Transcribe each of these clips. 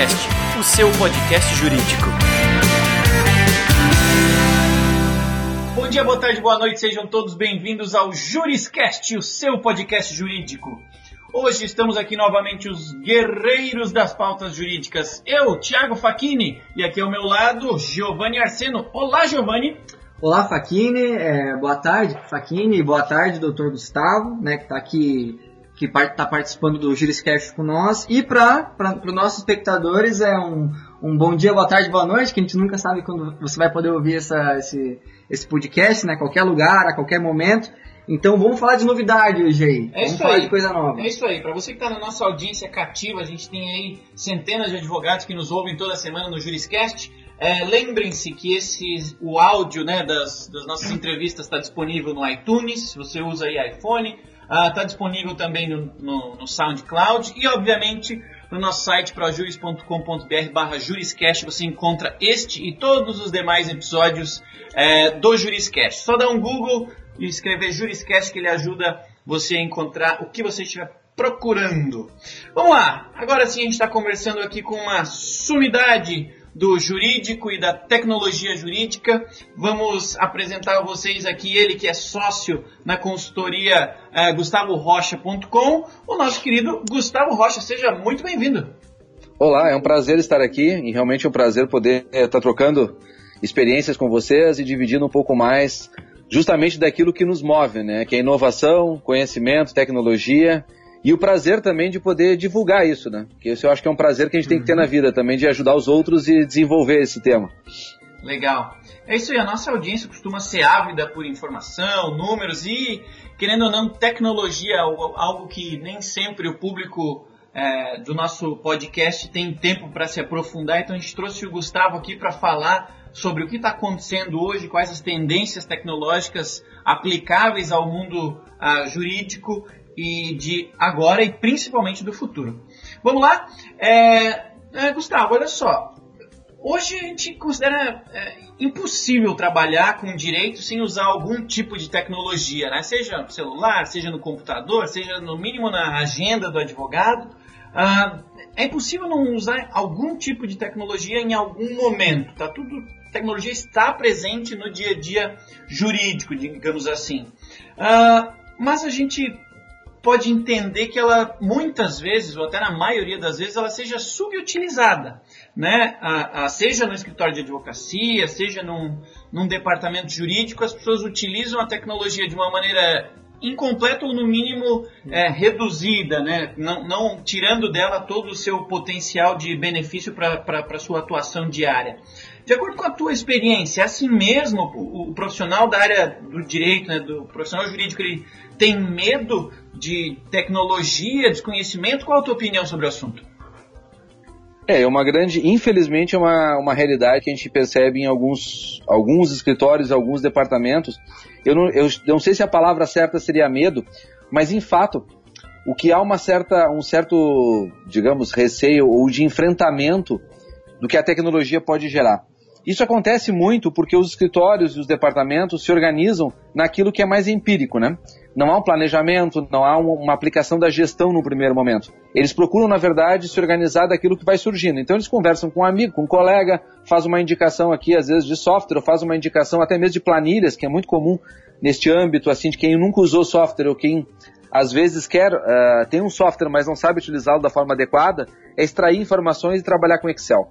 Juriscast, o seu podcast jurídico. Bom dia, boa tarde, boa noite, sejam todos bem-vindos ao Juriscast, o seu podcast jurídico. Hoje estamos aqui novamente os guerreiros das pautas jurídicas. Eu, Thiago Facchini, e aqui ao meu lado, Giovanni Arseno. Olá, Giovanni. Olá, Facchini. É, boa tarde, Facchini. Boa tarde, doutor Gustavo, né, que está aqui que está participando do Juriscast com nós. E para os nossos espectadores é um, um bom dia, boa tarde, boa noite, que a gente nunca sabe quando você vai poder ouvir essa, esse, esse podcast, né? Qualquer lugar, a qualquer momento. Então vamos falar de novidade hoje aí. É vamos falar aí. de coisa nova. É isso aí. Para você que está na nossa audiência cativa, a gente tem aí centenas de advogados que nos ouvem toda semana no Juriscast. É, Lembrem-se que esse, o áudio né, das, das nossas entrevistas está disponível no iTunes, se você usa aí iPhone. Está disponível também no, no, no, SoundCloud e, obviamente, no nosso site projuris.com.br barra juriscast você encontra este e todos os demais episódios é, do Juriscast. Só dá um Google e escrever Juriscast que ele ajuda você a encontrar o que você estiver procurando. Vamos lá, agora sim a gente está conversando aqui com uma sumidade do jurídico e da tecnologia jurídica. Vamos apresentar a vocês aqui ele que é sócio na consultoria uh, GustavoRocha.com, o nosso querido Gustavo Rocha. Seja muito bem-vindo. Olá, é um prazer estar aqui e realmente é um prazer poder estar tá trocando experiências com vocês e dividindo um pouco mais justamente daquilo que nos move, né? Que é inovação, conhecimento, tecnologia e o prazer também de poder divulgar isso, né? Que isso eu acho que é um prazer que a gente tem que ter na vida também, de ajudar os outros e desenvolver esse tema. Legal. É isso aí, a nossa audiência costuma ser ávida por informação, números e, querendo ou não, tecnologia, algo que nem sempre o público é, do nosso podcast tem tempo para se aprofundar. Então a gente trouxe o Gustavo aqui para falar sobre o que está acontecendo hoje, quais as tendências tecnológicas aplicáveis ao mundo uh, jurídico e de agora e principalmente do futuro. Vamos lá? É, é, Gustavo, olha só. Hoje a gente considera é, impossível trabalhar com direito sem usar algum tipo de tecnologia, né? seja no celular, seja no computador, seja no mínimo na agenda do advogado. Ah, é impossível não usar algum tipo de tecnologia em algum momento. Tá tudo, a tecnologia está presente no dia a dia jurídico, digamos assim. Ah, mas a gente pode entender que ela muitas vezes, ou até na maioria das vezes, ela seja subutilizada, né? A, a, seja no escritório de advocacia, seja num, num departamento jurídico, as pessoas utilizam a tecnologia de uma maneira incompleta ou no mínimo é, reduzida, né? não, não, tirando dela todo o seu potencial de benefício para a sua atuação diária. De acordo com a tua experiência, é assim mesmo o, o profissional da área do direito, né, do profissional jurídico, ele tem medo de tecnologia, desconhecimento? Qual a tua opinião sobre o assunto? É, é uma grande, infelizmente, é uma, uma realidade que a gente percebe em alguns, alguns escritórios, alguns departamentos. Eu não, eu não sei se a palavra certa seria medo, mas em fato, o que há uma certa, um certo, digamos, receio ou de enfrentamento do que a tecnologia pode gerar. Isso acontece muito porque os escritórios e os departamentos se organizam naquilo que é mais empírico, né? Não há um planejamento, não há uma aplicação da gestão no primeiro momento. Eles procuram, na verdade, se organizar daquilo que vai surgindo. Então eles conversam com um amigo, com um colega, faz uma indicação aqui, às vezes, de software, faz uma indicação até mesmo de planilhas, que é muito comum neste âmbito, assim, de quem nunca usou software ou quem às vezes quer, uh, tem um software, mas não sabe utilizá-lo da forma adequada, é extrair informações e trabalhar com Excel.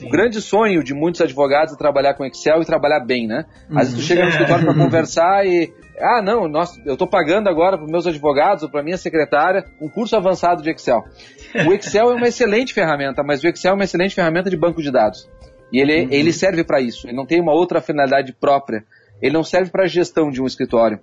Sim. O grande sonho de muitos advogados é trabalhar com Excel e trabalhar bem, né? Às vezes tu chega no uhum. escritório para conversar e ah, não, nós, eu estou pagando agora para meus advogados ou para minha secretária um curso avançado de Excel. O Excel é uma excelente ferramenta, mas o Excel é uma excelente ferramenta de banco de dados. E ele, uhum. ele serve para isso, ele não tem uma outra finalidade própria. Ele não serve para a gestão de um escritório.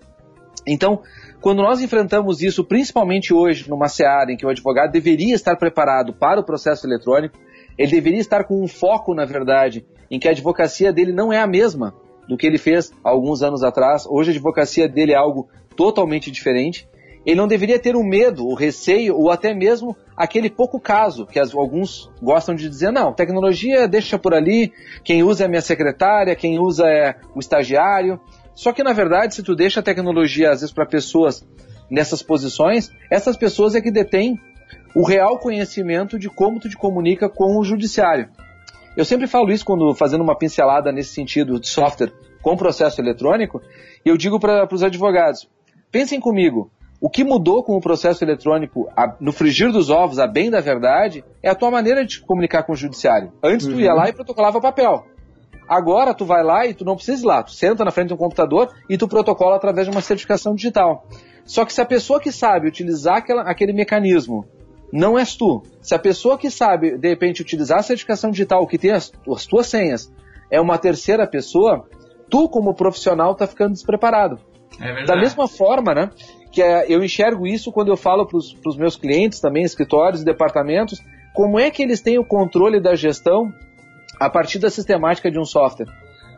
Então, quando nós enfrentamos isso, principalmente hoje, numa seara em que o advogado deveria estar preparado para o processo eletrônico, ele deveria estar com um foco, na verdade, em que a advocacia dele não é a mesma do que ele fez alguns anos atrás. Hoje a advocacia dele é algo totalmente diferente. Ele não deveria ter o medo, o receio ou até mesmo aquele pouco caso que as, alguns gostam de dizer, não, tecnologia deixa por ali, quem usa é a minha secretária, quem usa é o estagiário. Só que na verdade, se tu deixa a tecnologia às vezes para pessoas nessas posições, essas pessoas é que detêm o real conhecimento de como tu te comunica com o judiciário. Eu sempre falo isso quando fazendo uma pincelada nesse sentido de software com processo eletrônico, e eu digo para os advogados, pensem comigo, o que mudou com o processo eletrônico a, no frigir dos ovos, a bem da verdade, é a tua maneira de comunicar com o judiciário. Antes uhum. tu ia uhum. lá e protocolava papel. Agora tu vai lá e tu não precisa ir lá, tu senta na frente de um computador e tu protocola através de uma certificação digital. Só que se a pessoa que sabe utilizar aquela, aquele mecanismo não és tu, se a pessoa que sabe, de repente, utilizar a certificação digital, que tem as, as tuas senhas, é uma terceira pessoa, tu como profissional está ficando despreparado. É da mesma forma, né, que é, eu enxergo isso quando eu falo para os meus clientes também, escritórios e departamentos, como é que eles têm o controle da gestão a partir da sistemática de um software.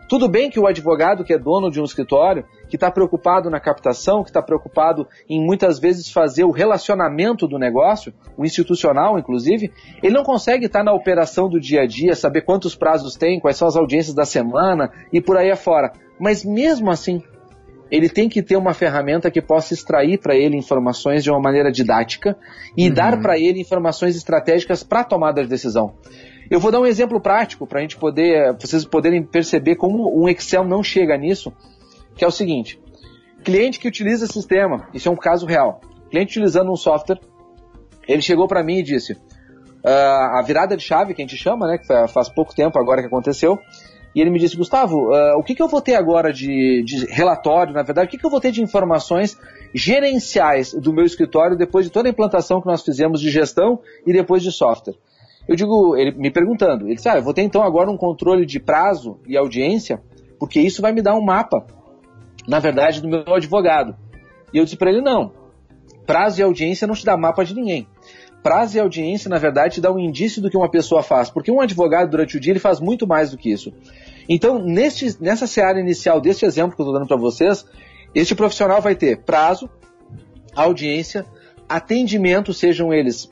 Tudo bem que o advogado que é dono de um escritório, que está preocupado na captação, que está preocupado em muitas vezes fazer o relacionamento do negócio, o institucional inclusive, ele não consegue estar tá na operação do dia a dia, saber quantos prazos tem, quais são as audiências da semana e por aí afora. Mas mesmo assim, ele tem que ter uma ferramenta que possa extrair para ele informações de uma maneira didática e uhum. dar para ele informações estratégicas para a tomada de decisão. Eu vou dar um exemplo prático para a gente poder, vocês poderem perceber como um Excel não chega nisso, que é o seguinte: cliente que utiliza sistema, isso é um caso real. Cliente utilizando um software, ele chegou para mim e disse: uh, a virada de chave que a gente chama, né, que faz pouco tempo agora que aconteceu, e ele me disse, Gustavo, uh, o que, que eu vou ter agora de, de relatório, na verdade, o que, que eu vou ter de informações gerenciais do meu escritório depois de toda a implantação que nós fizemos de gestão e depois de software? Eu digo, ele me perguntando, ele disse, ah, eu vou ter então agora um controle de prazo e audiência, porque isso vai me dar um mapa, na verdade, do meu advogado. E eu disse para ele, não, prazo e audiência não te dá mapa de ninguém. Prazo e audiência, na verdade, te dá um indício do que uma pessoa faz, porque um advogado, durante o dia, ele faz muito mais do que isso. Então, neste, nessa seara inicial deste exemplo que eu estou dando para vocês, este profissional vai ter prazo, audiência, atendimento, sejam eles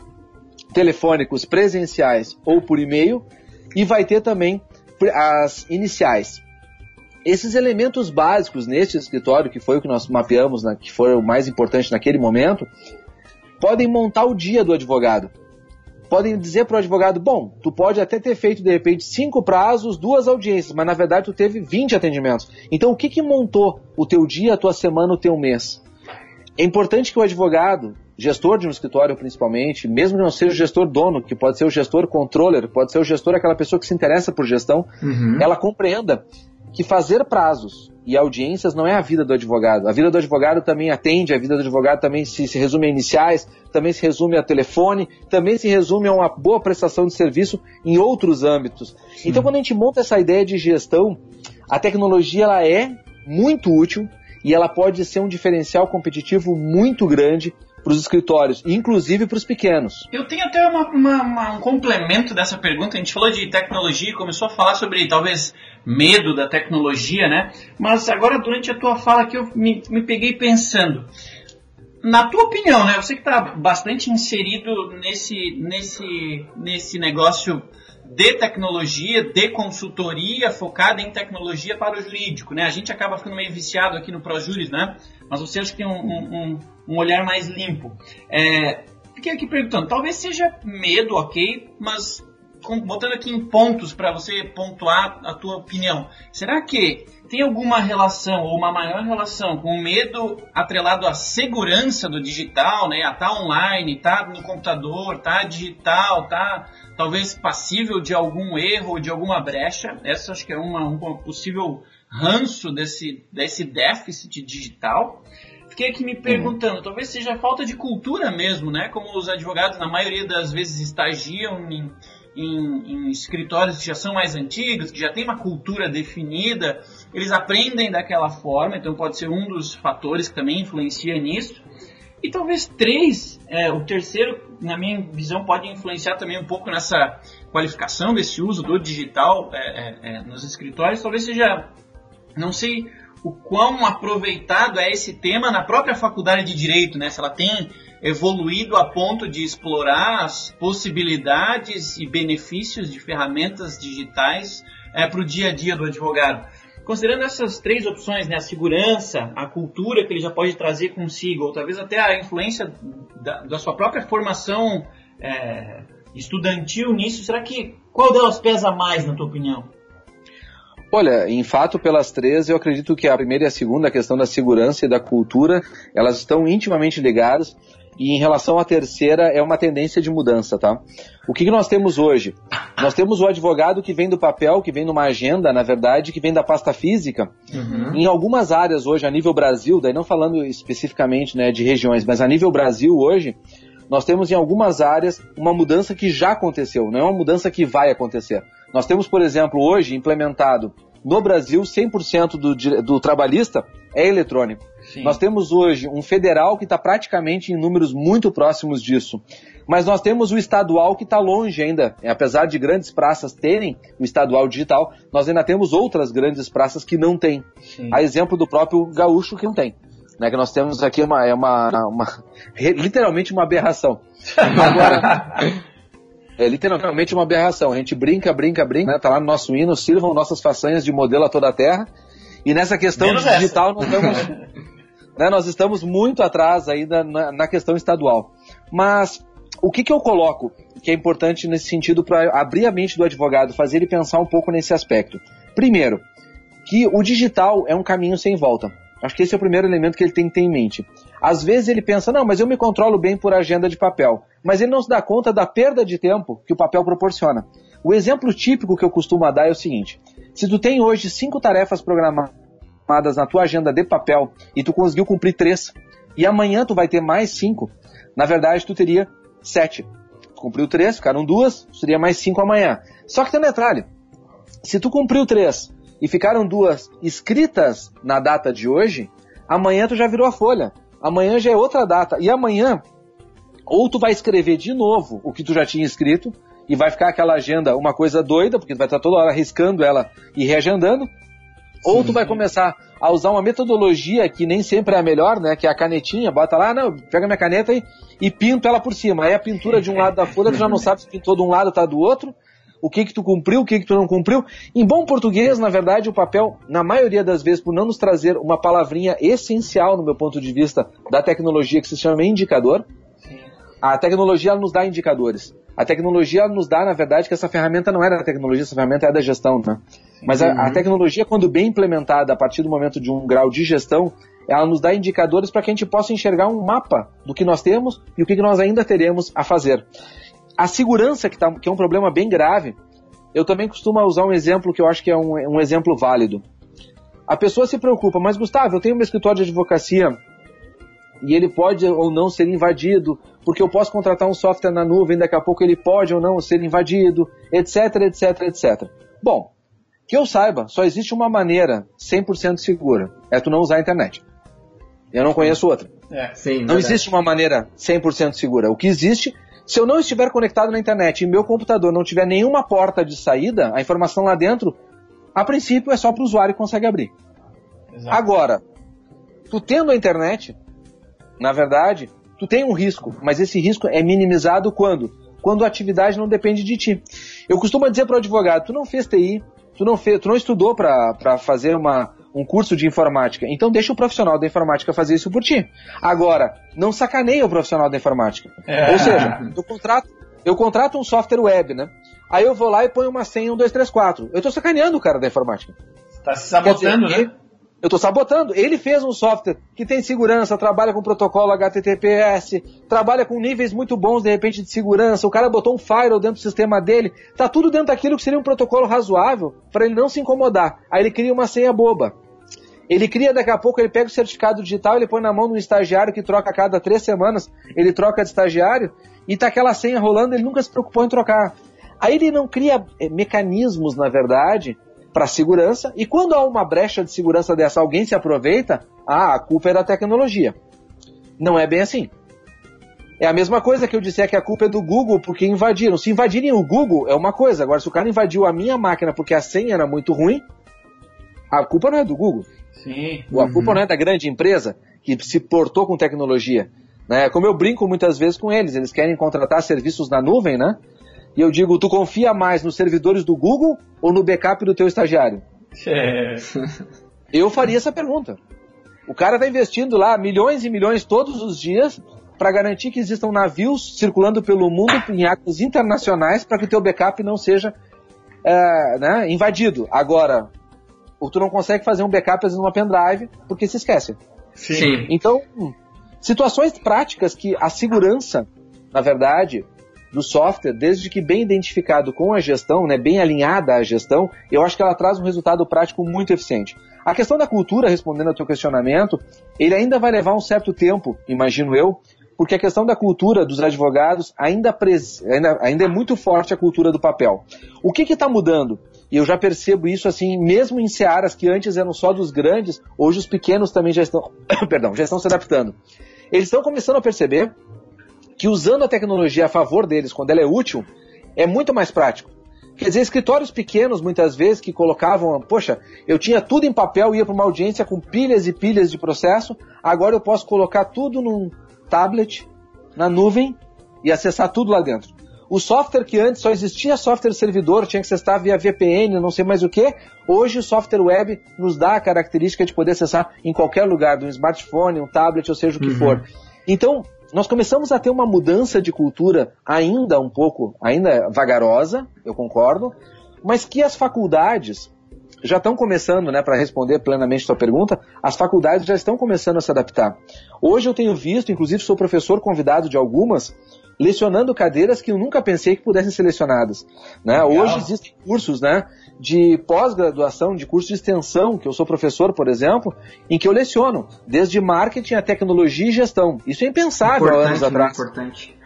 telefônicos presenciais ou por e-mail, e vai ter também as iniciais. Esses elementos básicos neste escritório, que foi o que nós mapeamos, né, que foi o mais importante naquele momento, podem montar o dia do advogado. Podem dizer para o advogado, bom, tu pode até ter feito de repente cinco prazos, duas audiências, mas na verdade tu teve 20 atendimentos. Então o que, que montou o teu dia, a tua semana, o teu mês? É importante que o advogado gestor de um escritório principalmente, mesmo que não seja o gestor dono, que pode ser o gestor controller, pode ser o gestor aquela pessoa que se interessa por gestão, uhum. ela compreenda que fazer prazos e audiências não é a vida do advogado. A vida do advogado também atende, a vida do advogado também se, se resume a iniciais, também se resume a telefone, também se resume a uma boa prestação de serviço em outros âmbitos. Sim. Então, quando a gente monta essa ideia de gestão, a tecnologia ela é muito útil e ela pode ser um diferencial competitivo muito grande para os escritórios, inclusive para os pequenos. Eu tenho até uma, uma, uma, um complemento dessa pergunta. A gente falou de tecnologia, começou a falar sobre talvez medo da tecnologia, né? Mas agora durante a tua fala que eu me, me peguei pensando. Na tua opinião, né? Você que está bastante inserido nesse, nesse, nesse negócio de tecnologia, de consultoria focada em tecnologia para o jurídico, né? A gente acaba ficando meio viciado aqui no ProJuris, né? Mas você acha que tem um, um, um olhar mais limpo. É, fiquei aqui perguntando, talvez seja medo, ok, mas botando aqui em pontos para você pontuar a tua opinião. Será que tem alguma relação ou uma maior relação com o medo atrelado à segurança do digital, né? A tá online, tá no computador, tá digital, tá talvez passível de algum erro ou de alguma brecha. Essa acho que é uma, um possível ranço desse, desse déficit digital. Fiquei aqui me perguntando, uhum. talvez seja falta de cultura mesmo, né? Como os advogados na maioria das vezes estagiam em, em, em escritórios que já são mais antigos, que já tem uma cultura definida, eles aprendem daquela forma, então pode ser um dos fatores que também influencia nisso. E talvez três, é, o terceiro, na minha visão, pode influenciar também um pouco nessa qualificação desse uso do digital é, é, é, nos escritórios. Talvez seja, não sei o quão aproveitado é esse tema na própria faculdade de direito, né? Se ela tem evoluído a ponto de explorar as possibilidades e benefícios de ferramentas digitais é, para o dia a dia do advogado. Considerando essas três opções, né, a segurança, a cultura que ele já pode trazer consigo, ou talvez até a influência da, da sua própria formação é, estudantil nisso, será que qual delas pesa mais, na tua opinião? Olha, em fato, pelas três, eu acredito que a primeira e a segunda, a questão da segurança e da cultura, elas estão intimamente ligadas. E em relação à terceira, é uma tendência de mudança, tá? O que, que nós temos hoje? Nós temos o advogado que vem do papel, que vem numa agenda, na verdade, que vem da pasta física. Uhum. Em algumas áreas hoje, a nível Brasil, daí não falando especificamente né, de regiões, mas a nível Brasil hoje, nós temos em algumas áreas uma mudança que já aconteceu, não é uma mudança que vai acontecer. Nós temos, por exemplo, hoje implementado no Brasil 100% do, do trabalhista é eletrônico. Sim. Nós temos hoje um federal que está praticamente em números muito próximos disso. Mas nós temos o estadual que está longe ainda. Apesar de grandes praças terem o estadual digital, nós ainda temos outras grandes praças que não têm. A exemplo do próprio gaúcho que não tem. Né, que nós temos aqui uma, é uma, uma literalmente uma aberração. Agora, é literalmente uma aberração. A gente brinca, brinca, brinca, né, tá lá no nosso hino, sirvam nossas façanhas de modelo a toda a terra. E nessa questão digital nós estamos, né, nós estamos muito atrás ainda na, na questão estadual. Mas o que, que eu coloco que é importante nesse sentido para abrir a mente do advogado, fazer ele pensar um pouco nesse aspecto? Primeiro, que o digital é um caminho sem volta. Acho que esse é o primeiro elemento que ele tem que ter em mente. Às vezes ele pensa, não, mas eu me controlo bem por agenda de papel. Mas ele não se dá conta da perda de tempo que o papel proporciona. O exemplo típico que eu costumo dar é o seguinte: se tu tem hoje cinco tarefas programadas na tua agenda de papel e tu conseguiu cumprir três, e amanhã tu vai ter mais cinco, na verdade tu teria sete. Tu cumpriu três, ficaram duas, seria mais cinco amanhã. Só que tem um detalhe: se tu cumpriu três e ficaram duas escritas na data de hoje, amanhã tu já virou a folha. Amanhã já é outra data. E amanhã, ou tu vai escrever de novo o que tu já tinha escrito, e vai ficar aquela agenda uma coisa doida, porque tu vai estar toda hora riscando ela e reagendando, Sim. ou tu vai começar a usar uma metodologia que nem sempre é a melhor, né? Que é a canetinha, bota lá, não, pega minha caneta e, e pinto ela por cima. Aí a pintura de um lado da folha, tu já não sabe se pintou de um lado ou tá do outro, o que que tu cumpriu, o que que tu não cumpriu. Em bom português, na verdade, o papel, na maioria das vezes, por não nos trazer uma palavrinha essencial, no meu ponto de vista, da tecnologia, que se chama indicador, a tecnologia nos dá indicadores. A tecnologia nos dá, na verdade, que essa ferramenta não era da tecnologia, essa ferramenta é da gestão, né? Mas a, a, tecnologia, quando bem implementada a partir do momento de um grau de gestão, ela nos dá indicadores para que a gente possa enxergar um mapa do que nós temos e o que nós ainda teremos a fazer. A segurança, que, tá, que é um problema bem grave, eu também costumo usar um exemplo que eu acho que é um, um exemplo válido. A pessoa se preocupa, mas Gustavo, eu tenho um escritório de advocacia e ele pode ou não ser invadido, porque eu posso contratar um software na nuvem, daqui a pouco ele pode ou não ser invadido, etc, etc, etc. Bom, que eu saiba, só existe uma maneira 100% segura, é tu não usar a internet. Eu não conheço outra. É, sim, não verdade. existe uma maneira 100% segura. O que existe se eu não estiver conectado na internet e meu computador não tiver nenhuma porta de saída, a informação lá dentro, a princípio é só para o usuário que consegue abrir. Exato. Agora, tu tendo a internet, na verdade, tu tem um risco, mas esse risco é minimizado quando? Quando a atividade não depende de ti. Eu costumo dizer para o advogado, tu não fez TI, tu não, fez, tu não estudou para fazer uma, um curso de informática. Então deixa o profissional da informática fazer isso por ti. Agora, não sacaneia o profissional da informática. É. Ou seja, eu contrato, eu contrato um software web, né? Aí eu vou lá e ponho uma senha 1, 2, 3, 4. Eu estou sacaneando o cara da informática. Está se sabotando, dizer, né? Eu estou sabotando. Ele fez um software que tem segurança, trabalha com protocolo HTTPS, trabalha com níveis muito bons, de repente, de segurança. O cara botou um firewall dentro do sistema dele. Tá tudo dentro daquilo que seria um protocolo razoável para ele não se incomodar. Aí ele cria uma senha boba. Ele cria, daqui a pouco, ele pega o certificado digital, ele põe na mão do estagiário que troca a cada três semanas, ele troca de estagiário, e tá aquela senha rolando, ele nunca se preocupou em trocar. Aí ele não cria eh, mecanismos, na verdade, para segurança, e quando há uma brecha de segurança dessa, alguém se aproveita, ah, a culpa é da tecnologia. Não é bem assim. É a mesma coisa que eu disser que a culpa é do Google porque invadiram. Se invadirem o Google, é uma coisa. Agora, se o cara invadiu a minha máquina porque a senha era muito ruim, a culpa não é do Google. Sim. A uhum. culpa não é da grande empresa que se portou com tecnologia. Né? Como eu brinco muitas vezes com eles, eles querem contratar serviços na nuvem, né? E eu digo, tu confia mais nos servidores do Google ou no backup do teu estagiário? É. Eu faria essa pergunta. O cara está investindo lá milhões e milhões todos os dias para garantir que existam navios circulando pelo mundo em águas internacionais para que o teu backup não seja é, né, invadido. Agora, tu não consegue fazer um backup às vezes numa pendrive porque se esquece. Sim. Então, situações práticas que a segurança, na verdade, do software, desde que bem identificado com a gestão, né, bem alinhada à gestão, eu acho que ela traz um resultado prático muito eficiente. A questão da cultura, respondendo ao teu questionamento, ele ainda vai levar um certo tempo, imagino eu, porque a questão da cultura dos advogados ainda, pres... ainda, ainda é muito forte a cultura do papel. O que está mudando? E eu já percebo isso assim, mesmo em searas que antes eram só dos grandes, hoje os pequenos também já estão, perdão, já estão se adaptando. Eles estão começando a perceber que usando a tecnologia a favor deles, quando ela é útil, é muito mais prático. Quer dizer, escritórios pequenos, muitas vezes, que colocavam, poxa, eu tinha tudo em papel, ia para uma audiência com pilhas e pilhas de processo, agora eu posso colocar tudo num tablet, na nuvem, e acessar tudo lá dentro. O software que antes só existia software servidor, tinha que acessar via VPN, não sei mais o que, hoje o software web nos dá a característica de poder acessar em qualquer lugar, de um smartphone, um tablet, ou seja o que uhum. for. Então, nós começamos a ter uma mudança de cultura ainda um pouco, ainda vagarosa, eu concordo, mas que as faculdades já estão começando, né, para responder plenamente sua pergunta, as faculdades já estão começando a se adaptar. Hoje eu tenho visto, inclusive sou professor convidado de algumas, lecionando cadeiras que eu nunca pensei que pudessem ser lecionadas. Né? Hoje existem cursos né, de pós-graduação, de curso de extensão, que eu sou professor, por exemplo, em que eu leciono, desde marketing a tecnologia e gestão. Isso é impensável há anos atrás. Importante.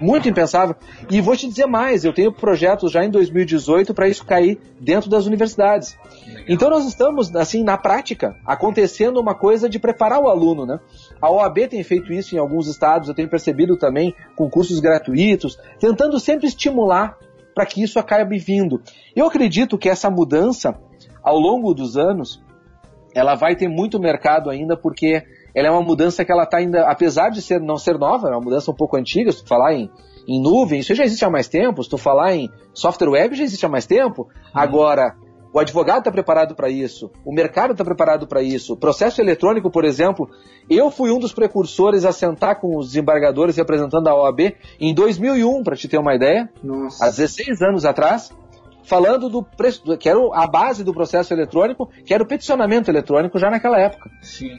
Muito impensável. E vou te dizer mais, eu tenho projetos já em 2018 para isso cair dentro das universidades. Legal. Então nós estamos, assim, na prática, acontecendo uma coisa de preparar o aluno, né? A OAB tem feito isso em alguns estados, eu tenho percebido também com cursos gratuitos, tentando sempre estimular para que isso acabe vindo. Eu acredito que essa mudança, ao longo dos anos, ela vai ter muito mercado ainda, porque ela é uma mudança que ela está ainda, apesar de ser, não ser nova, é uma mudança um pouco antiga, se tu falar em, em nuvem, isso já existe há mais tempo, se tu falar em software web, já existe há mais tempo. Uhum. Agora, o advogado está preparado para isso, o mercado está preparado para isso. O processo eletrônico, por exemplo, eu fui um dos precursores a sentar com os desembargadores representando a OAB em 2001, para te ter uma ideia, Nossa. há 16 anos atrás, falando do preço, que era a base do processo eletrônico, que era o peticionamento eletrônico já naquela época. Sim.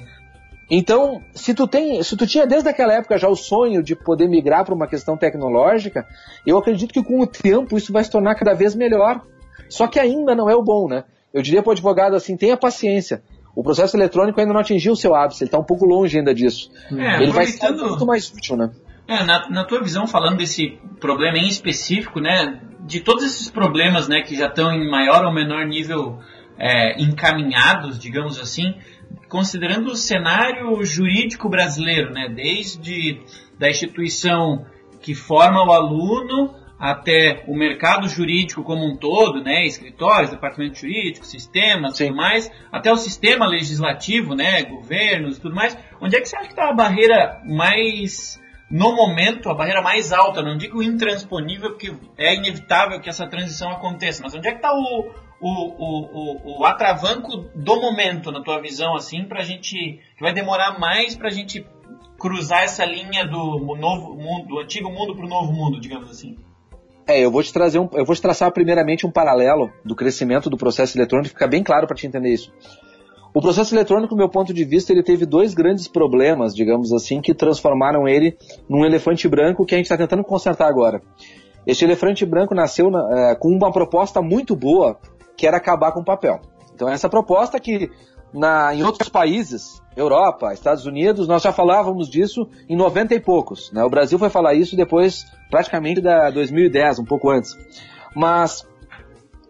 Então, se tu tem, se tu tinha desde aquela época já o sonho de poder migrar para uma questão tecnológica, eu acredito que com o tempo isso vai se tornar cada vez melhor. Só que ainda não é o bom, né? Eu diria para o advogado assim, tenha paciência. O processo eletrônico ainda não atingiu o seu ápice, ele está um pouco longe ainda disso. É, ele vai ser muito mais útil, né? É, na, na, tua visão, falando desse problema em específico, né, de todos esses problemas, né, que já estão em maior ou menor nível é, encaminhados, digamos assim, considerando o cenário jurídico brasileiro, né, desde da instituição que forma o aluno até o mercado jurídico como um todo, né, escritórios, departamento jurídico, sistemas, Sim. tudo mais, até o sistema legislativo, né, governos, tudo mais. Onde é que você acha que está a barreira mais no momento, a barreira mais alta, não digo intransponível, porque é inevitável que essa transição aconteça, mas onde é que está o, o, o, o, atravanco do momento, na tua visão, assim, pra gente. que vai demorar mais pra gente cruzar essa linha do novo mundo, do antigo mundo pro novo mundo, digamos assim? É, eu vou te trazer um, eu vou te traçar primeiramente um paralelo do crescimento do processo eletrônico, fica bem claro para te entender isso. O processo eletrônico, do meu ponto de vista, ele teve dois grandes problemas, digamos assim, que transformaram ele num elefante branco que a gente está tentando consertar agora. Este elefante branco nasceu na, é, com uma proposta muito boa que era acabar com o papel. Então essa proposta que na, em outros países, Europa, Estados Unidos, nós já falávamos disso em 90 e poucos. Né? O Brasil foi falar isso depois, praticamente, da 2010, um pouco antes. Mas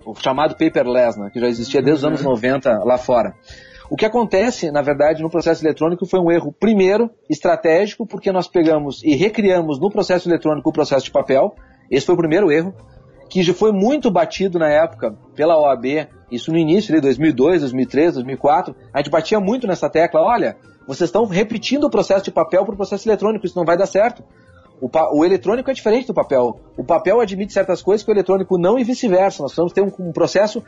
o chamado paperless, né, que já existia desde os anos 90 lá fora. O que acontece, na verdade, no processo eletrônico foi um erro, primeiro, estratégico, porque nós pegamos e recriamos no processo eletrônico o processo de papel. Esse foi o primeiro erro que já foi muito batido na época pela OAB, isso no início de 2002, 2003, 2004, a gente batia muito nessa tecla, olha, vocês estão repetindo o processo de papel para o processo eletrônico, isso não vai dar certo. O, o, eletrônico é diferente do papel. O papel admite certas coisas que o eletrônico não e vice-versa. Nós precisamos ter um, um, processo,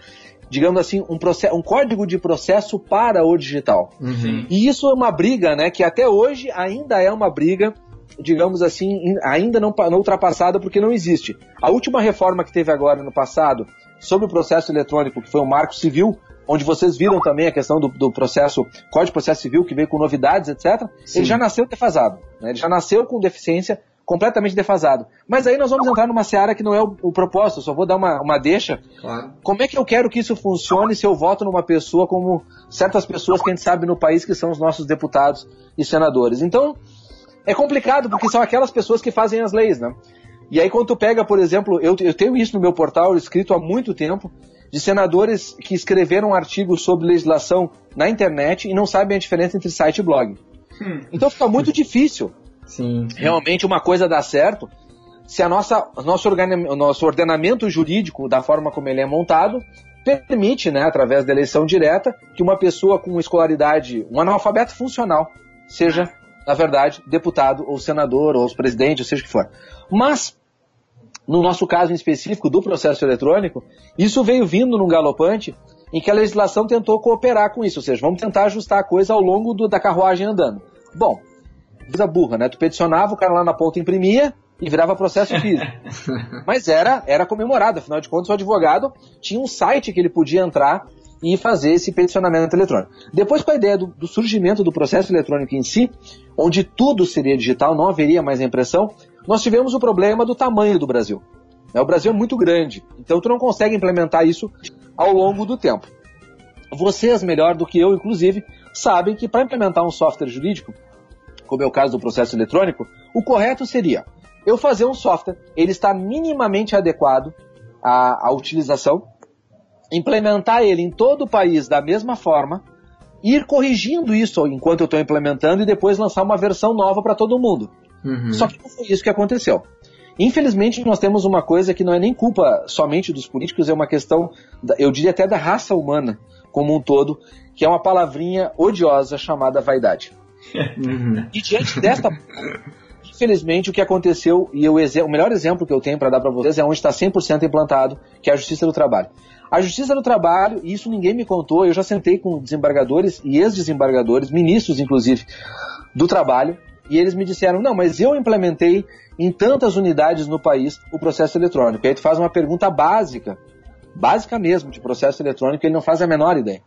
digamos assim, um, processo, um código de processo para o digital. Uhum. E isso é uma briga, né, que até hoje ainda é uma briga digamos assim, ainda não, não ultrapassada porque não existe. A última reforma que teve agora no passado sobre o processo eletrônico, que foi o Marco Civil, onde vocês viram também a questão do, do processo, Código de Processo Civil, que veio com novidades, etc., Sim. ele já nasceu defasado. Né? Ele já nasceu com deficiência completamente defasado. Mas aí nós vamos entrar numa seara que não é o, o propósito, só vou dar uma, uma deixa. Claro. Como é que eu quero que isso funcione se eu voto numa pessoa como certas pessoas que a gente sabe no país que são os nossos deputados e senadores? Então, é complicado porque são aquelas pessoas que fazem as leis, né? E aí quando tu pega, por exemplo, eu, eu tenho isso no meu portal escrito há muito tempo, de senadores que escreveram artigos sobre legislação na internet e não sabem a diferença entre site e blog. Hum. Então fica muito difícil sim, realmente uma coisa dar certo se a nossa, nosso, nosso ordenamento jurídico, da forma como ele é montado, permite, né, através da eleição direta, que uma pessoa com escolaridade, um analfabeto funcional, seja, na verdade, deputado ou senador ou presidente, ou seja o que for. Mas no nosso caso em específico do processo eletrônico, isso veio vindo num galopante em que a legislação tentou cooperar com isso, ou seja, vamos tentar ajustar a coisa ao longo do, da carruagem andando. Bom, coisa burra, né? Tu peticionava, o cara lá na ponta imprimia e virava processo físico. Mas era, era comemorado, afinal de contas o advogado tinha um site que ele podia entrar e fazer esse peticionamento eletrônico. Depois, com a ideia do, do, surgimento do processo eletrônico em si, onde tudo seria digital, não haveria mais impressão, nós tivemos o problema do tamanho do Brasil. Né, o Brasil é muito grande, então tu não consegue implementar isso ao longo do tempo. Vocês, melhor do que eu, inclusive, sabem que para implementar um software jurídico, como é o caso do processo eletrônico, o correto seria eu fazer um software, ele está minimamente adequado à, à utilização, implementar ele em todo o país da mesma forma, ir corrigindo isso enquanto eu estou implementando e depois lançar uma versão nova para todo mundo. Uhum. Só que não foi isso que aconteceu. Infelizmente, nós temos uma coisa que não é nem culpa somente dos políticos, é uma questão, eu diria até da raça humana como um todo, que é uma palavrinha odiosa chamada vaidade. Uhum. E diante desta. Infelizmente, o que aconteceu, e o, o melhor exemplo que eu tenho para dar para vocês é onde está 100% implantado, que é a Justiça do Trabalho. A Justiça do Trabalho, e isso ninguém me contou, eu já sentei com desembargadores e ex-desembargadores, ministros inclusive, do trabalho, e eles me disseram, não, mas eu implementei em tantas unidades no país o processo eletrônico. E aí tu faz uma pergunta básica, básica mesmo, de processo eletrônico, ele não faz a menor ideia.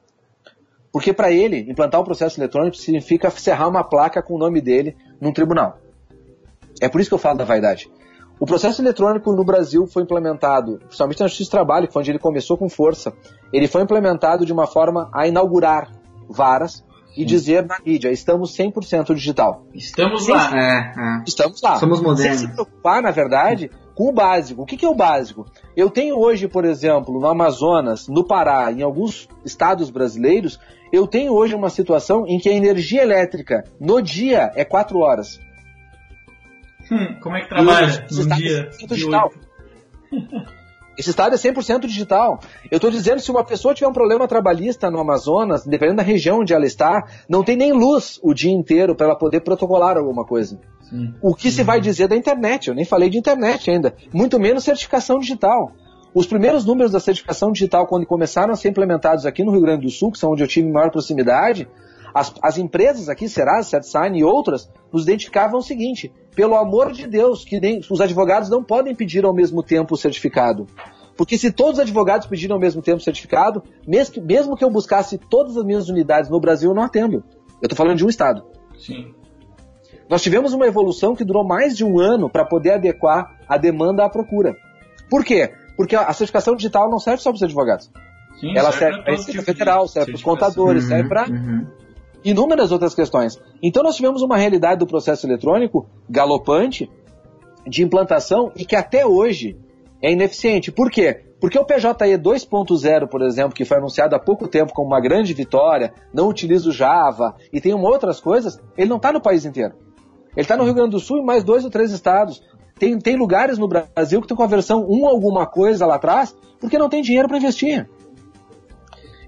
Porque para ele, implantar o processo eletrônico significa serrar uma placa com o nome dele num tribunal. É por isso que eu falo da vaidade. O processo eletrônico no Brasil foi implementado, principalmente na Justiça do Trabalho, que foi onde ele começou com força. Ele foi implementado de uma forma a inaugurar varas e dizer na mídia, estamos 100% digital. Estamos lá. É, é. Estamos lá. Somos modernos. Sem se preocupar, na verdade, com o básico. O que, que é o básico? Eu tenho hoje, por exemplo, no Amazonas, no Pará, em alguns estados brasileiros, eu tenho hoje uma situação em que a energia elétrica no dia é 4 horas. Hum, como é que trabalha no dia? Digital. Esse estado é 100% digital. Eu estou dizendo, se uma pessoa tiver um problema trabalhista no Amazonas, dependendo da região onde ela está, não tem nem luz o dia inteiro para ela poder protocolar alguma coisa. Sim. O que se vai dizer da internet? Eu nem falei de internet ainda. Muito menos certificação digital. Os primeiros números da certificação digital, quando começaram a ser implementados aqui no Rio Grande do Sul, que são onde eu tive maior proximidade, as, as empresas aqui, Serasa, CertSign e outras, nos identificavam o seguinte: pelo amor de Deus, que nem, os advogados não podem pedir ao mesmo tempo o certificado. Porque se todos os advogados pedirem ao mesmo tempo o certificado, mesmo que, mesmo que eu buscasse todas as minhas unidades no Brasil, eu não atendo. Eu estou falando de um estado. Sim. Nós tivemos uma evolução que durou mais de um ano para poder adequar a demanda à procura. Por quê? Porque a certificação digital não serve só para os advogados. Sim, Ela serve para a Receita Federal, serve para os contadores, uhum, serve para uhum inúmeras outras questões. Então nós tivemos uma realidade do processo eletrônico galopante de implantação e que até hoje é ineficiente. Por quê? Porque o PJE 2.0, por exemplo, que foi anunciado há pouco tempo como uma grande vitória, não utiliza o Java e tem outras coisas, ele não está no país inteiro. Ele está no Rio Grande do Sul e mais dois ou três estados. Tem, tem lugares no Brasil que estão com a versão 1 alguma coisa lá atrás, porque não tem dinheiro para investir.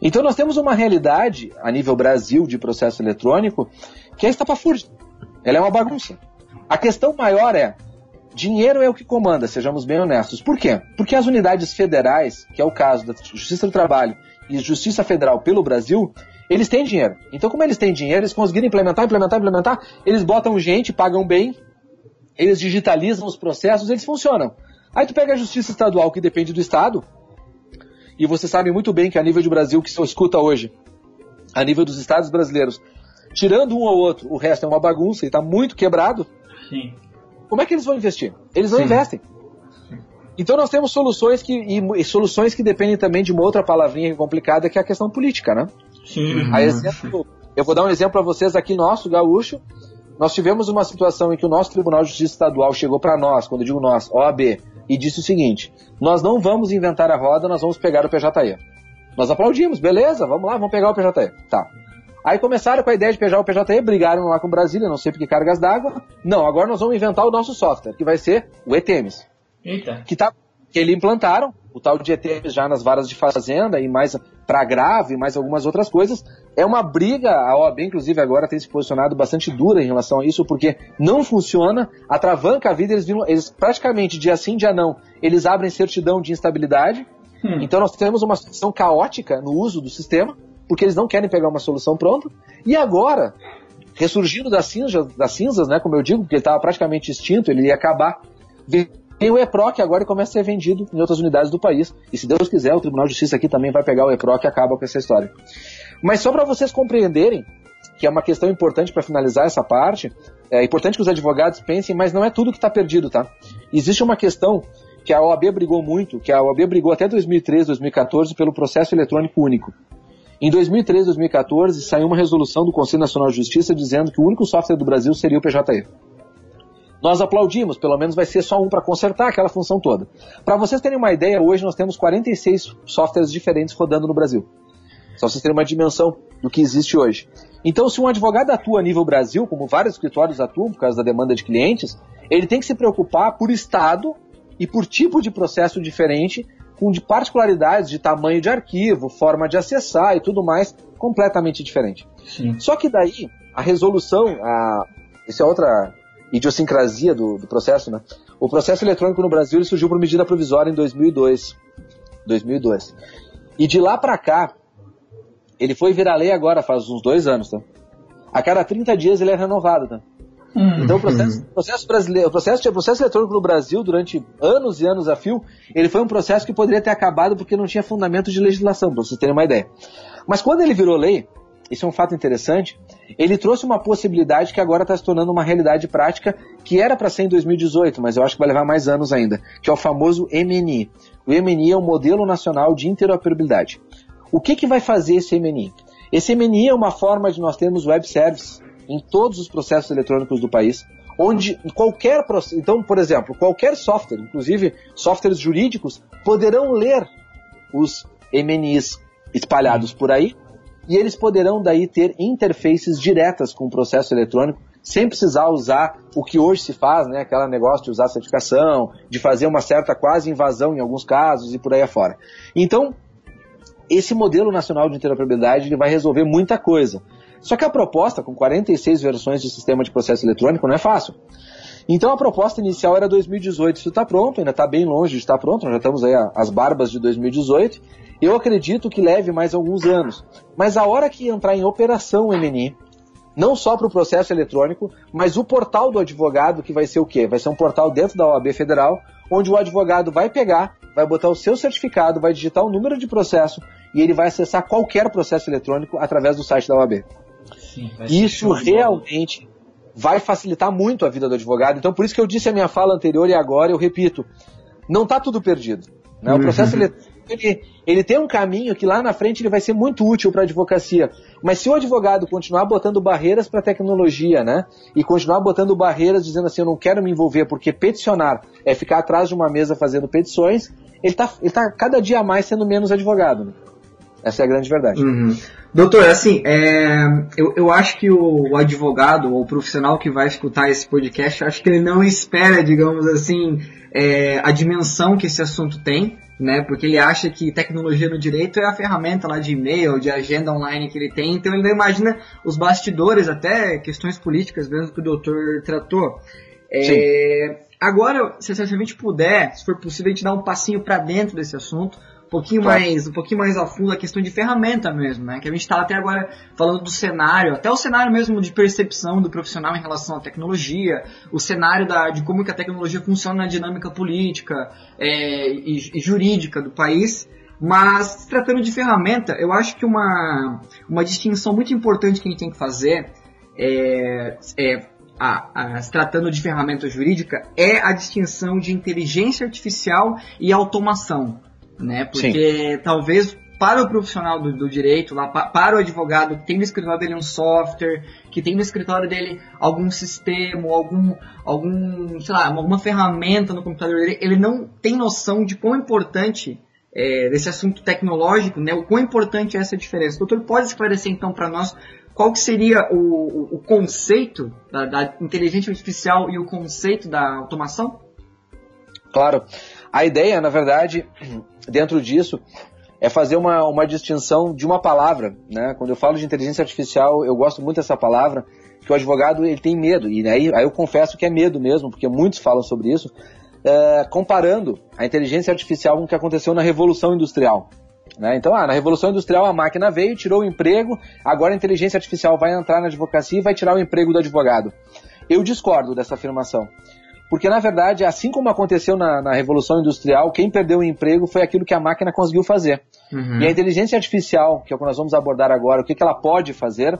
Então nós temos uma realidade a nível Brasil de processo eletrônico que é estapafúrdia. Ela é uma bagunça. A questão maior é dinheiro é o que comanda, sejamos bem honestos. Por quê? Porque as unidades federais, que é o caso da Justiça do Trabalho e Justiça Federal pelo Brasil, eles têm dinheiro. Então, como eles têm dinheiro, eles conseguiram implementar, implementar, implementar, eles botam gente, pagam bem eles digitalizam os processos, eles funcionam. Aí tu pega a justiça estadual, que depende do Estado, e você sabe muito bem que a nível de Brasil, que se escuta hoje, a nível dos estados brasileiros, tirando um ou outro, o resto é uma bagunça e está muito quebrado. Sim. Como é que eles vão investir? Eles não Sim. investem. Então nós temos soluções que e, e, soluções que dependem também de uma outra palavrinha complicada que é a questão política, né? Sim. Exemplo, eu vou dar um exemplo para vocês aqui nosso, gaúcho. Nós tivemos uma situação em que o nosso Tribunal de Justiça Estadual chegou para nós, quando eu digo nós, OAB, e disse o seguinte: nós não vamos inventar a roda, nós vamos pegar o PJE. Nós aplaudimos, beleza, vamos lá, vamos pegar o PJE. Tá. Aí começaram com a ideia de pegar o PJE, brigaram lá com Brasília, não sei por que cargas d'água. Não, agora nós vamos inventar o nosso software, que vai ser o ETEMES. Eita. Que, tá, que eles implantaram, o tal de ETEMES já nas varas de fazenda e mais para grave, mais algumas outras coisas. É uma briga, a OAB inclusive agora tem se posicionado bastante dura em relação a isso, porque não funciona, atravanca a vida, eles, viram, eles praticamente dia sim, dia não, eles abrem certidão de instabilidade. Hum. Então nós temos uma situação caótica no uso do sistema, porque eles não querem pegar uma solução pronta. E agora, ressurgindo das cinzas, das cinzas né, como eu digo, porque ele estava praticamente extinto, ele ia acabar. Tem o EPROC agora e começa a ser vendido em outras unidades do país. E se Deus quiser, o Tribunal de Justiça aqui também vai pegar o EPROC e acaba com essa história. Mas só para vocês compreenderem, que é uma questão importante para finalizar essa parte, é importante que os advogados pensem, mas não é tudo que está perdido, tá? Existe uma questão que a OAB brigou muito, que a OAB brigou até 2013, 2014 pelo processo eletrônico único. Em 2013, 2014, saiu uma resolução do Conselho Nacional de Justiça dizendo que o único software do Brasil seria o PJE. Nós aplaudimos, pelo menos vai ser só um para consertar aquela função toda. Para vocês terem uma ideia, hoje nós temos 46 softwares diferentes rodando no Brasil. Só vocês terem uma dimensão do que existe hoje. Então, se um advogado atua a nível Brasil, como vários escritórios atuam por causa da demanda de clientes, ele tem que se preocupar por estado e por tipo de processo diferente, com de particularidades de tamanho de arquivo, forma de acessar e tudo mais completamente diferente. Sim. Só que daí a resolução, a, isso é outra idiosincrasia do, do, processo, né? O processo eletrônico no Brasil surgiu por medida provisória em 2002. 2002. E de lá para cá, ele foi virar lei agora, faz uns dois anos, tá? A cada 30 dias ele é renovado, tá? Uhum. Então o processo, processo brasileiro, o processo, o processo eletrônico no Brasil durante anos e anos a fio, ele foi um processo que poderia ter acabado porque não tinha fundamento de legislação, para vocês terem uma ideia. Mas quando ele virou lei, isso é um fato interessante, ele trouxe uma possibilidade que agora está se tornando uma realidade prática, que era para ser em 2018, mas eu acho que vai levar mais anos ainda, que é o famoso MNI. O MNI é o Modelo Nacional de Interoperabilidade. O que, que vai fazer esse MNI? Esse MNI é uma forma de nós termos web service em todos os processos eletrônicos do país, onde qualquer então, por exemplo, qualquer software, inclusive softwares jurídicos, poderão ler os MNIs espalhados por aí e eles poderão daí ter interfaces diretas com o processo eletrônico, sem precisar usar o que hoje se faz, né, aquela negócio de usar certificação, de fazer uma certa quase invasão em alguns casos e por aí afora. Então, esse modelo nacional de interoperabilidade ele vai resolver muita coisa. Só que a proposta, com 46 versões de sistema de processo eletrônico, não é fácil. Então a proposta inicial era 2018, isso está pronto, ainda está bem longe de estar pronto, já estamos aí às barbas de 2018, eu acredito que leve mais alguns anos. Mas a hora que entrar em operação o MNI, não só para o processo eletrônico, mas o portal do advogado, que vai ser o quê? Vai ser um portal dentro da OAB Federal, onde o advogado vai pegar, vai botar o seu certificado, vai digitar o número de processo e ele vai acessar qualquer processo eletrônico através do site da OAB. Sim, Isso realmente vai facilitar muito a vida do advogado. Então, por isso que eu disse a minha fala anterior e agora eu repito: não está tudo perdido. Né? O processo uhum. eletrônico ele, ele tem um caminho que lá na frente ele vai ser muito útil para a advocacia. Mas se o advogado continuar botando barreiras para a tecnologia, né? E continuar botando barreiras dizendo assim, eu não quero me envolver porque peticionar é ficar atrás de uma mesa fazendo petições, ele está ele tá cada dia mais sendo menos advogado. Né? Essa é a grande verdade. Uhum. Doutor, assim, é, eu, eu acho que o, o, advogado ou o profissional que vai escutar esse podcast, acho que ele não espera, digamos assim, é, a dimensão que esse assunto tem, né? Porque ele acha que tecnologia no direito é a ferramenta lá de e-mail, de agenda online que ele tem, então ele não imagina os bastidores, até questões políticas mesmo que o doutor tratou. É, agora, se a gente puder, se for possível, a gente dar um passinho para dentro desse assunto, um pouquinho claro. mais um pouquinho mais a fundo a questão de ferramenta mesmo, né? Que a gente está até agora falando do cenário, até o cenário mesmo de percepção do profissional em relação à tecnologia, o cenário da, de como que a tecnologia funciona na dinâmica política é, e, e jurídica do país. Mas, se tratando de ferramenta, eu acho que uma, uma distinção muito importante que a gente tem que fazer é, é a, a, se tratando de ferramenta jurídica, é a distinção de inteligência artificial e automação. Né? Porque Sim. talvez para o profissional do, do direito, lá, para o advogado que tem no escritório dele um software, que tem no escritório dele algum sistema, algum, algum, sei lá, alguma ferramenta no computador dele, ele não tem noção de quão importante é, desse assunto tecnológico, né, o quão importante é essa diferença. O doutor pode esclarecer então para nós qual que seria o, o conceito da, da, inteligência artificial e o conceito da automação? Claro. A ideia, na verdade, dentro disso, é fazer uma, uma distinção de uma palavra. Né? Quando eu falo de inteligência artificial, eu gosto muito dessa palavra, que o advogado ele tem medo. E aí, aí eu confesso que é medo mesmo, porque muitos falam sobre isso, é, comparando a inteligência artificial com o que aconteceu na Revolução Industrial. Né? Então, ah, na Revolução Industrial a máquina veio, tirou o emprego, agora a inteligência artificial vai entrar na advocacia e vai tirar o emprego do advogado. Eu discordo dessa afirmação. Porque, na verdade, assim como aconteceu na, na Revolução Industrial, quem perdeu o emprego foi aquilo que a máquina conseguiu fazer. Uhum. E a inteligência artificial, que é o que nós vamos abordar agora, o que, que ela pode fazer,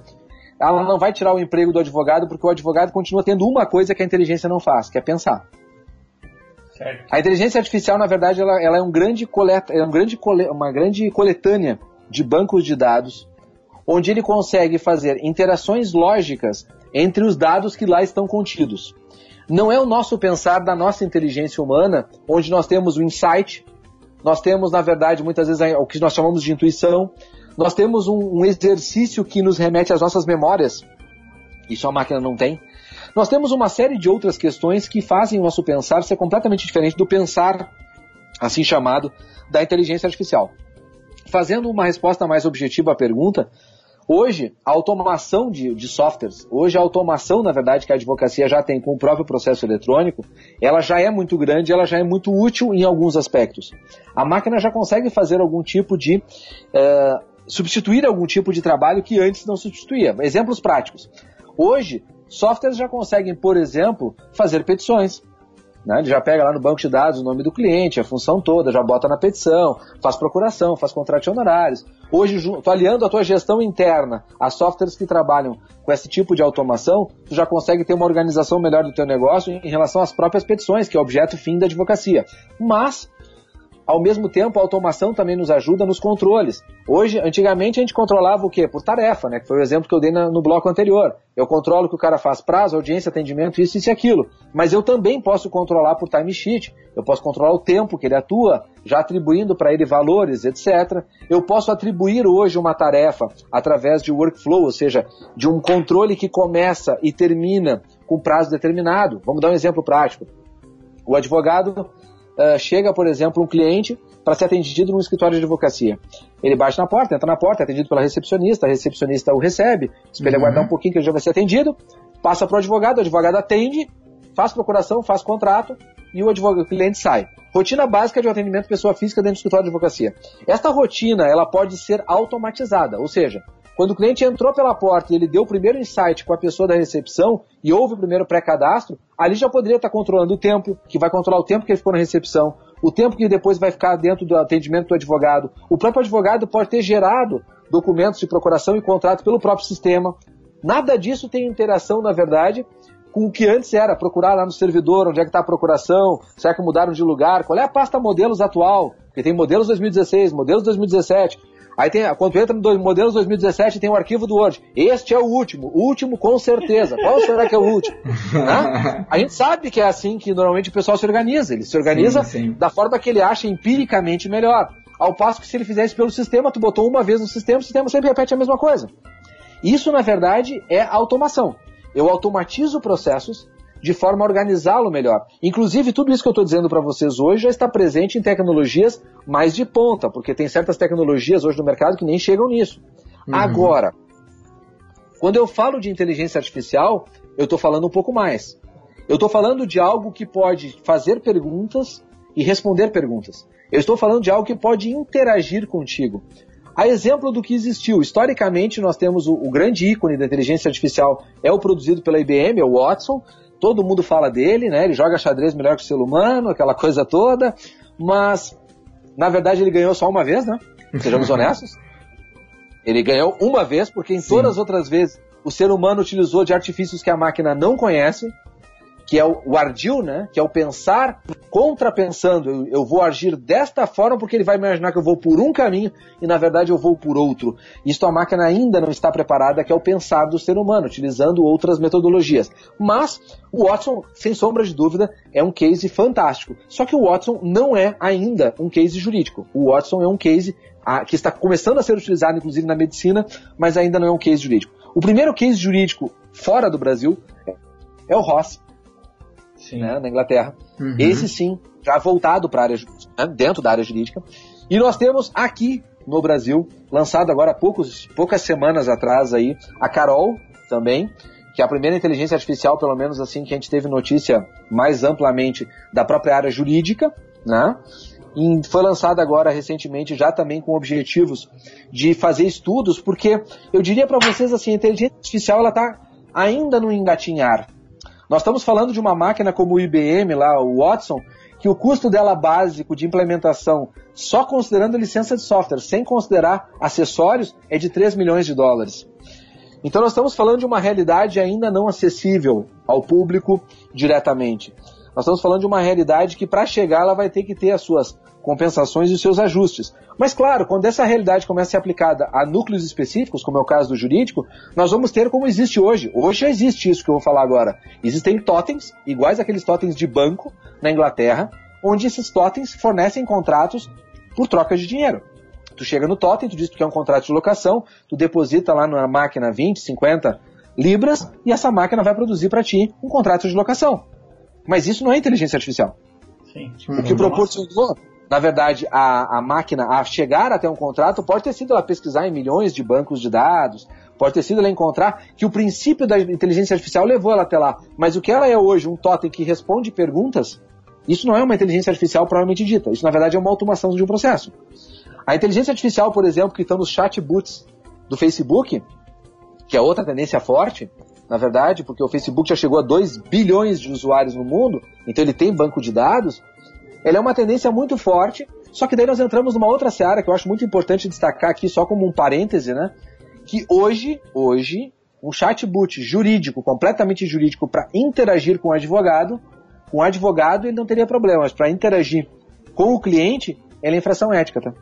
ela não vai tirar o emprego do advogado, porque o advogado continua tendo uma coisa que a inteligência não faz, que é pensar. Certo. A inteligência artificial, na verdade, ela, ela é, um grande coleta, é um grande cole, uma grande coletânea de bancos de dados, onde ele consegue fazer interações lógicas entre os dados que lá estão contidos. Não é o nosso pensar da nossa inteligência humana, onde nós temos o insight, nós temos, na verdade, muitas vezes o que nós chamamos de intuição, nós temos um, um exercício que nos remete às nossas memórias, isso a máquina não tem. Nós temos uma série de outras questões que fazem o nosso pensar ser completamente diferente do pensar, assim chamado, da inteligência artificial. Fazendo uma resposta mais objetiva à pergunta, hoje a automação de, de softwares, hoje a automação, na verdade, que a advocacia já tem com o próprio processo eletrônico, ela já é muito grande, ela já é muito útil em alguns aspectos. A máquina já consegue fazer algum tipo de. Eh, substituir algum tipo de trabalho que antes não substituía. Exemplos práticos. Hoje, Softwares já conseguem, por exemplo, fazer petições. Né? Ele já pega lá no banco de dados o nome do cliente, a função toda, já bota na petição, faz procuração, faz contrato de honorários. Hoje, estou aliando a tua gestão interna a softwares que trabalham com esse tipo de automação, tu já consegue ter uma organização melhor do teu negócio em relação às próprias petições, que é objeto fim da advocacia. Mas ao mesmo tempo, a automação também nos ajuda nos controles. Hoje, antigamente, a gente controlava o quê? Por tarefa, né? Que foi o exemplo que eu dei na, no bloco anterior. Eu controlo o que o cara faz prazo, audiência, atendimento, isso, isso e aquilo. Mas eu também posso controlar por timesheet. Eu posso controlar o tempo que ele atua, já atribuindo para ele valores, etc. Eu posso atribuir hoje uma tarefa através de workflow, ou seja, de um controle que começa e termina com prazo determinado. Vamos dar um exemplo prático. O advogado uh, chega, por exemplo, um cliente para ser atendido num escritório de advocacia. Ele bate na porta, entra na porta, é atendido pela recepcionista, a recepcionista o recebe, espera uhum. aguardar um pouquinho que ele já vai ser atendido, passa para o advogado, o advogado atende, faz procuração, faz contrato e o, advogado, o cliente sai. Rotina básica de um atendimento pessoa física dentro do escritório de advocacia. Esta rotina ela pode ser automatizada, ou seja, quando o cliente entrou pela porta e ele deu o primeiro insight com a pessoa da recepção e houve o primeiro pré-cadastro, ali já poderia estar controlando o tempo, que vai controlar o tempo que ele ficou na recepção, o tempo que depois vai ficar dentro do atendimento do advogado. O próprio advogado pode ter gerado documentos de procuração e contrato pelo próprio sistema. Nada disso tem interação, na verdade, com o que antes era procurar lá no servidor, onde é que está a procuração, será que mudaram de lugar, qual é a pasta modelos atual, porque tem modelos 2016, modelos 2017. Aí tem, quando entra no modelos 2017, tem o arquivo do Word. Este é o último, o último com certeza. Qual será que é o último? né? A gente sabe que é assim que normalmente o pessoal se organiza. Ele se organiza sim, sim. da forma que ele acha empiricamente melhor. Ao passo que se ele fizesse pelo sistema, tu botou uma vez no sistema, o sistema sempre repete a mesma coisa. Isso, na verdade, é automação. Eu automatizo processos de forma a organizá-lo melhor. Inclusive, tudo isso que eu estou dizendo para vocês hoje já está presente em tecnologias mais de ponta, porque tem certas tecnologias hoje no mercado que nem chegam nisso. Uhum. Agora, quando eu falo de inteligência artificial, eu estou falando um pouco mais. Eu estou falando de algo que pode fazer perguntas e responder perguntas. Eu estou falando de algo que pode interagir contigo. A exemplo do que existiu, historicamente nós temos o, o grande ícone da inteligência artificial é o produzido pela IBM, é o Watson. Todo mundo fala dele, né? Ele joga xadrez melhor que o ser humano, aquela coisa toda. Mas na verdade ele ganhou só uma vez, né? Sejamos honestos. Ele ganhou uma vez, porque em Sim. todas as outras vezes o ser humano utilizou de artifícios que a máquina não conhece, que é o, ardil, né? Que é o pensar contrapensando. Eu, eu vou agir desta forma porque ele vai imaginar que eu vou por um caminho e na verdade eu vou por outro. Isto a máquina ainda não está preparada, que é o pensar do ser humano, utilizando outras metodologias. Mas o Watson, sem sombra de dúvida, é um case fantástico. Só que o Watson não é ainda um case jurídico. O Watson é um case a, que está começando a ser utilizado, inclusive, na medicina, mas ainda não é um case jurídico. O primeiro case jurídico fora do Brasil é o Ross, né, na Inglaterra. Uhum. Esse sim, já voltado para a área né, dentro da área jurídica. E nós temos aqui no Brasil, lançado agora há poucos, poucas semanas atrás aí, a Carol também, que é a primeira inteligência artificial, pelo menos assim, que a gente teve notícia mais amplamente da própria área jurídica, né? E foi lançada agora recentemente já também com objetivos de fazer estudos, porque eu diria para vocês assim, a inteligência artificial ela está ainda no engatinhar, nós estamos falando de uma máquina como o IBM, lá, o Watson, que o custo dela básico de implementação, só considerando licença de software, sem considerar acessórios, é de 3 milhões de dólares. Então nós estamos falando de uma realidade ainda não acessível ao público diretamente. Nós estamos falando de uma realidade que para chegar ela vai ter que ter as suas compensações e os seus ajustes. Mas claro, quando essa realidade começa a ser aplicada a núcleos específicos, como é o caso do jurídico, nós vamos ter como existe hoje. Hoje já existe isso que eu vou falar agora. Existem totens, iguais àqueles totens de banco na Inglaterra, onde esses totens fornecem contratos por troca de dinheiro. Tu chega no totem, tu diz que quer um contrato de locação, tu deposita lá na máquina 20, 50 libras e essa máquina vai produzir para ti um contrato de locação. Mas isso não é inteligência artificial. Sim. O que proporcionou na verdade, a, a máquina a chegar até um contrato pode ter sido ela pesquisar em milhões de bancos de dados, pode ter sido ela encontrar que o princípio da inteligência artificial levou ela até lá. Mas o que ela é hoje, um totem que responde perguntas, isso não é uma inteligência artificial propriamente dita. Isso, na verdade, é uma automação de um processo. A inteligência artificial, por exemplo, que estão nos chatbots do Facebook, que é outra tendência forte, na verdade, porque o Facebook já chegou a 2 bilhões de usuários no mundo, então ele tem banco de dados, ela é uma tendência muito forte, só que daí nós entramos numa outra seara que eu acho muito importante destacar aqui, só como um parêntese, né? Que hoje, hoje, um chatbot jurídico, completamente jurídico, para interagir com o advogado, com o advogado ele não teria problema, mas para interagir com o cliente, ele é infração ética, tá?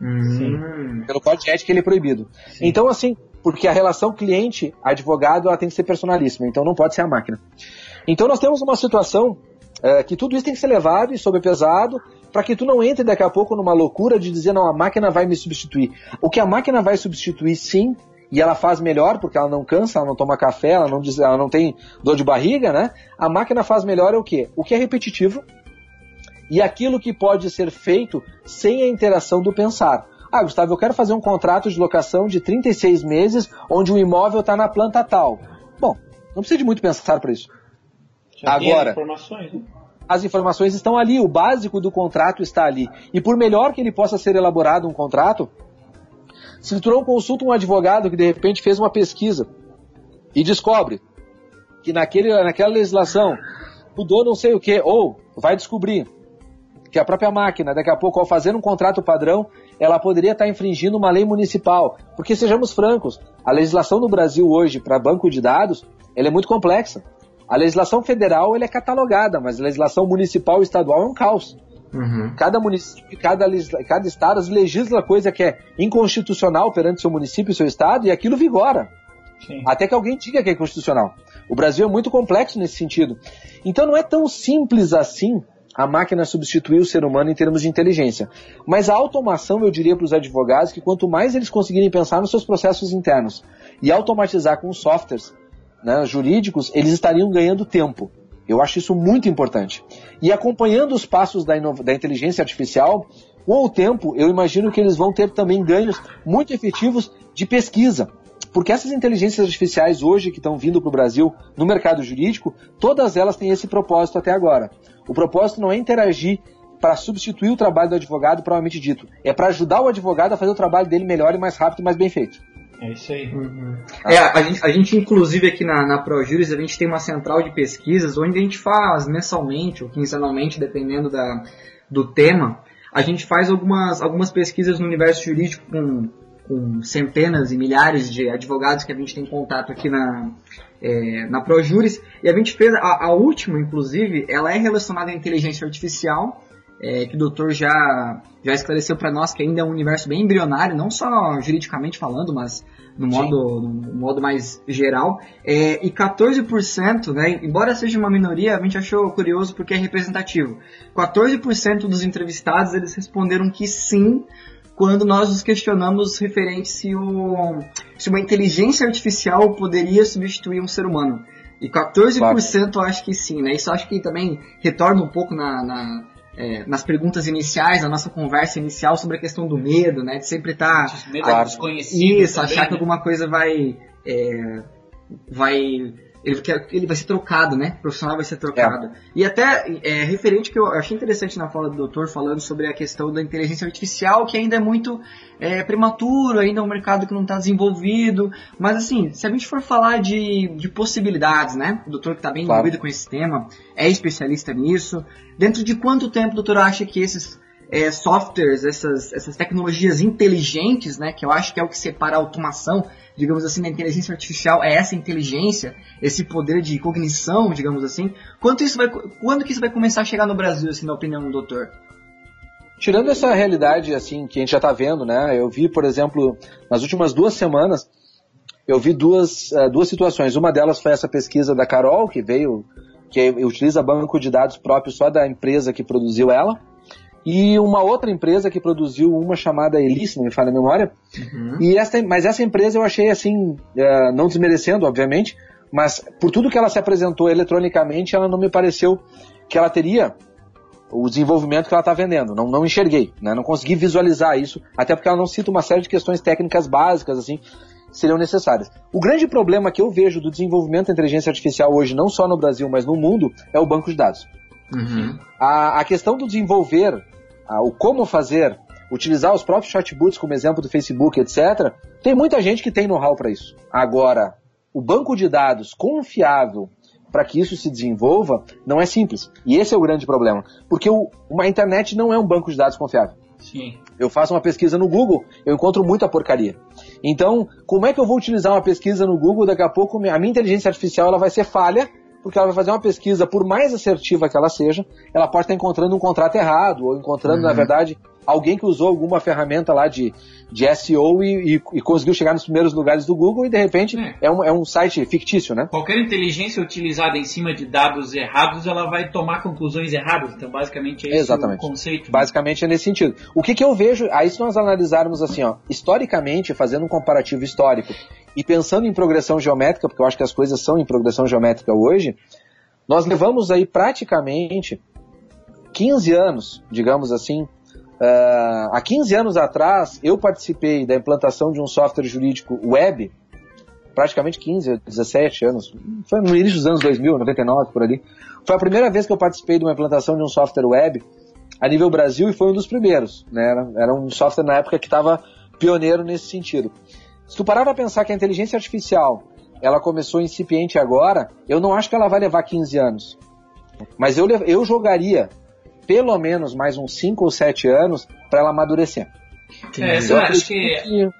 Sim. Pelo código de ética ele é proibido. Sim. Então, assim, porque a relação cliente-advogado ela tem que ser personalíssima, então não pode ser a máquina. Então nós temos uma situação é, que tudo isso tem que ser levado e sobrepesado para que tu não entre daqui a pouco numa loucura de dizer, não, a máquina vai me substituir. O que a máquina vai substituir, sim, e ela faz melhor porque ela não cansa, ela não toma café, ela não, diz, ela não tem dor de barriga, né? A máquina faz melhor é o quê? O que é repetitivo e aquilo que pode ser feito sem a interação do pensar. Ah, Gustavo, eu quero fazer um contrato de locação de 36 meses onde o imóvel está na planta tal. Bom, não precisa de muito pensar para isso. Já Agora, informações, né? as informações estão ali, o básico do contrato está ali. E por melhor que ele possa ser elaborado um contrato, se tu não consulta um advogado que de repente fez uma pesquisa e descobre que naquele, naquela legislação mudou não sei o que, ou vai descobrir que a própria máquina, daqui a pouco, ao fazer um contrato padrão, ela poderia estar infringindo uma lei municipal. Porque, sejamos francos, a legislação no Brasil hoje para banco de dados, ela é muito complexa. A legislação federal ele é catalogada, mas a legislação municipal e estadual é um caos. Uhum. Cada município, cada, cada estado legisla coisa que é inconstitucional perante seu município e seu estado e aquilo vigora. Sim. Até que alguém diga que é constitucional. O Brasil é muito complexo nesse sentido. Então não é tão simples assim a máquina substituir o ser humano em termos de inteligência. Mas a automação, eu diria para os advogados que quanto mais eles conseguirem pensar nos seus processos internos e automatizar com softwares, né, jurídicos, eles estariam ganhando tempo. Eu acho isso muito importante. E acompanhando os passos da, da inteligência artificial, com o tempo, eu imagino que eles vão ter também ganhos muito efetivos de pesquisa. Porque essas inteligências artificiais hoje que estão vindo para o Brasil no mercado jurídico, todas elas têm esse propósito até agora. O propósito não é interagir para substituir o trabalho do advogado, provavelmente dito. É para ajudar o advogado a fazer o trabalho dele melhor e mais rápido e mais bem feito. É isso aí. Uhum. É, a gente, a gente, inclusive, aqui na, na ProJuris, a gente tem uma central de pesquisas onde a gente faz mensalmente ou quinzenalmente, dependendo da, do tema, a gente faz algumas, algumas pesquisas no universo jurídico com, com centenas e milhares de advogados que a gente tem contato aqui na, é, na ProJuris. E a gente fez, a, a última, inclusive, ela é relacionada à inteligência artificial é, que o doutor já, já esclareceu para nós que ainda é um universo bem embrionário, não só juridicamente falando, mas no modo, no modo mais geral. É, e 14%, né, embora seja uma minoria, a gente achou curioso porque é representativo. 14% dos entrevistados eles responderam que sim, quando nós nos questionamos referente se, o, se uma inteligência artificial poderia substituir um ser humano. E 14% claro. acho que sim, né? Isso acho que também retorna um pouco na, na é, nas perguntas iniciais, na nossa conversa inicial sobre a questão do medo, né? De sempre estar. Tá, medo a, desconhecido. Isso, também, achar né? que alguma coisa vai. É, vai ele, quer, ele vai ser trocado, né? O profissional vai ser trocado. É. E até é, referente que eu achei interessante na fala do doutor falando sobre a questão da inteligência artificial, que ainda é muito é, prematuro, ainda é um mercado que não está desenvolvido. Mas assim, se a gente for falar de, de possibilidades, né? O doutor que está bem claro. envolvido com esse tema, é especialista nisso. Dentro de quanto tempo o doutor acha que esses é, softwares, essas, essas tecnologias inteligentes, né? Que eu acho que é o que separa a automação digamos assim, da inteligência artificial é essa inteligência, esse poder de cognição, digamos assim. Quanto isso vai, quando que isso vai começar a chegar no Brasil, assim, na opinião do doutor? Tirando essa realidade, assim, que a gente já está vendo, né? Eu vi, por exemplo, nas últimas duas semanas, eu vi duas, uh, duas situações. Uma delas foi essa pesquisa da Carol, que veio, que utiliza banco de dados próprio só da empresa que produziu ela e uma outra empresa que produziu uma chamada Elise, não me falha a memória. Uhum. E essa, mas essa empresa eu achei assim, uh, não desmerecendo, obviamente, mas por tudo que ela se apresentou eletronicamente, ela não me pareceu que ela teria o desenvolvimento que ela está vendendo. Não, não enxerguei, né? não consegui visualizar isso, até porque ela não cita uma série de questões técnicas básicas, assim, que seriam necessárias. O grande problema que eu vejo do desenvolvimento da inteligência artificial hoje, não só no Brasil, mas no mundo, é o banco de dados. Uhum. A, a questão do desenvolver o como fazer, utilizar os próprios chatbots como exemplo do Facebook, etc., tem muita gente que tem know-how para isso. Agora, o banco de dados confiável para que isso se desenvolva não é simples. E esse é o grande problema. Porque o, uma internet não é um banco de dados confiável. Sim. Eu faço uma pesquisa no Google, eu encontro muita porcaria. Então, como é que eu vou utilizar uma pesquisa no Google? Daqui a pouco a minha inteligência artificial ela vai ser falha porque ela vai fazer uma pesquisa, por mais assertiva que ela seja, ela pode estar encontrando um contrato errado, ou encontrando, uhum. na verdade, alguém que usou alguma ferramenta lá de, de SEO e, e, e, conseguiu chegar nos primeiros lugares do Google e de repente é. É, um, é um site fictício, né? Qualquer inteligência utilizada em cima de dados errados, ela vai tomar conclusões erradas. Então, basicamente, é esse o conceito. Né? Basicamente é nesse sentido. O que, que eu vejo, aí se nós analisarmos assim, ó, historicamente, fazendo um comparativo histórico e pensando em progressão geométrica, porque eu acho que as coisas são em progressão geométrica hoje, nós levamos aí praticamente 15 anos, digamos assim. Uh, há 15 anos atrás, eu participei da implantação de um software jurídico web, praticamente 15, 17 anos, foi no início dos anos 2000, 99, por ali. Foi a primeira vez que eu participei de uma implantação de um software web a nível Brasil e foi um dos primeiros. Né? Era, era um software na época que estava pioneiro nesse sentido. Se tu parar para pensar que a inteligência artificial ela começou incipiente agora, eu não acho que ela vai levar 15 anos. Mas eu, eu jogaria pelo menos mais uns 5 ou 7 anos para ela amadurecer. É, eu acho que,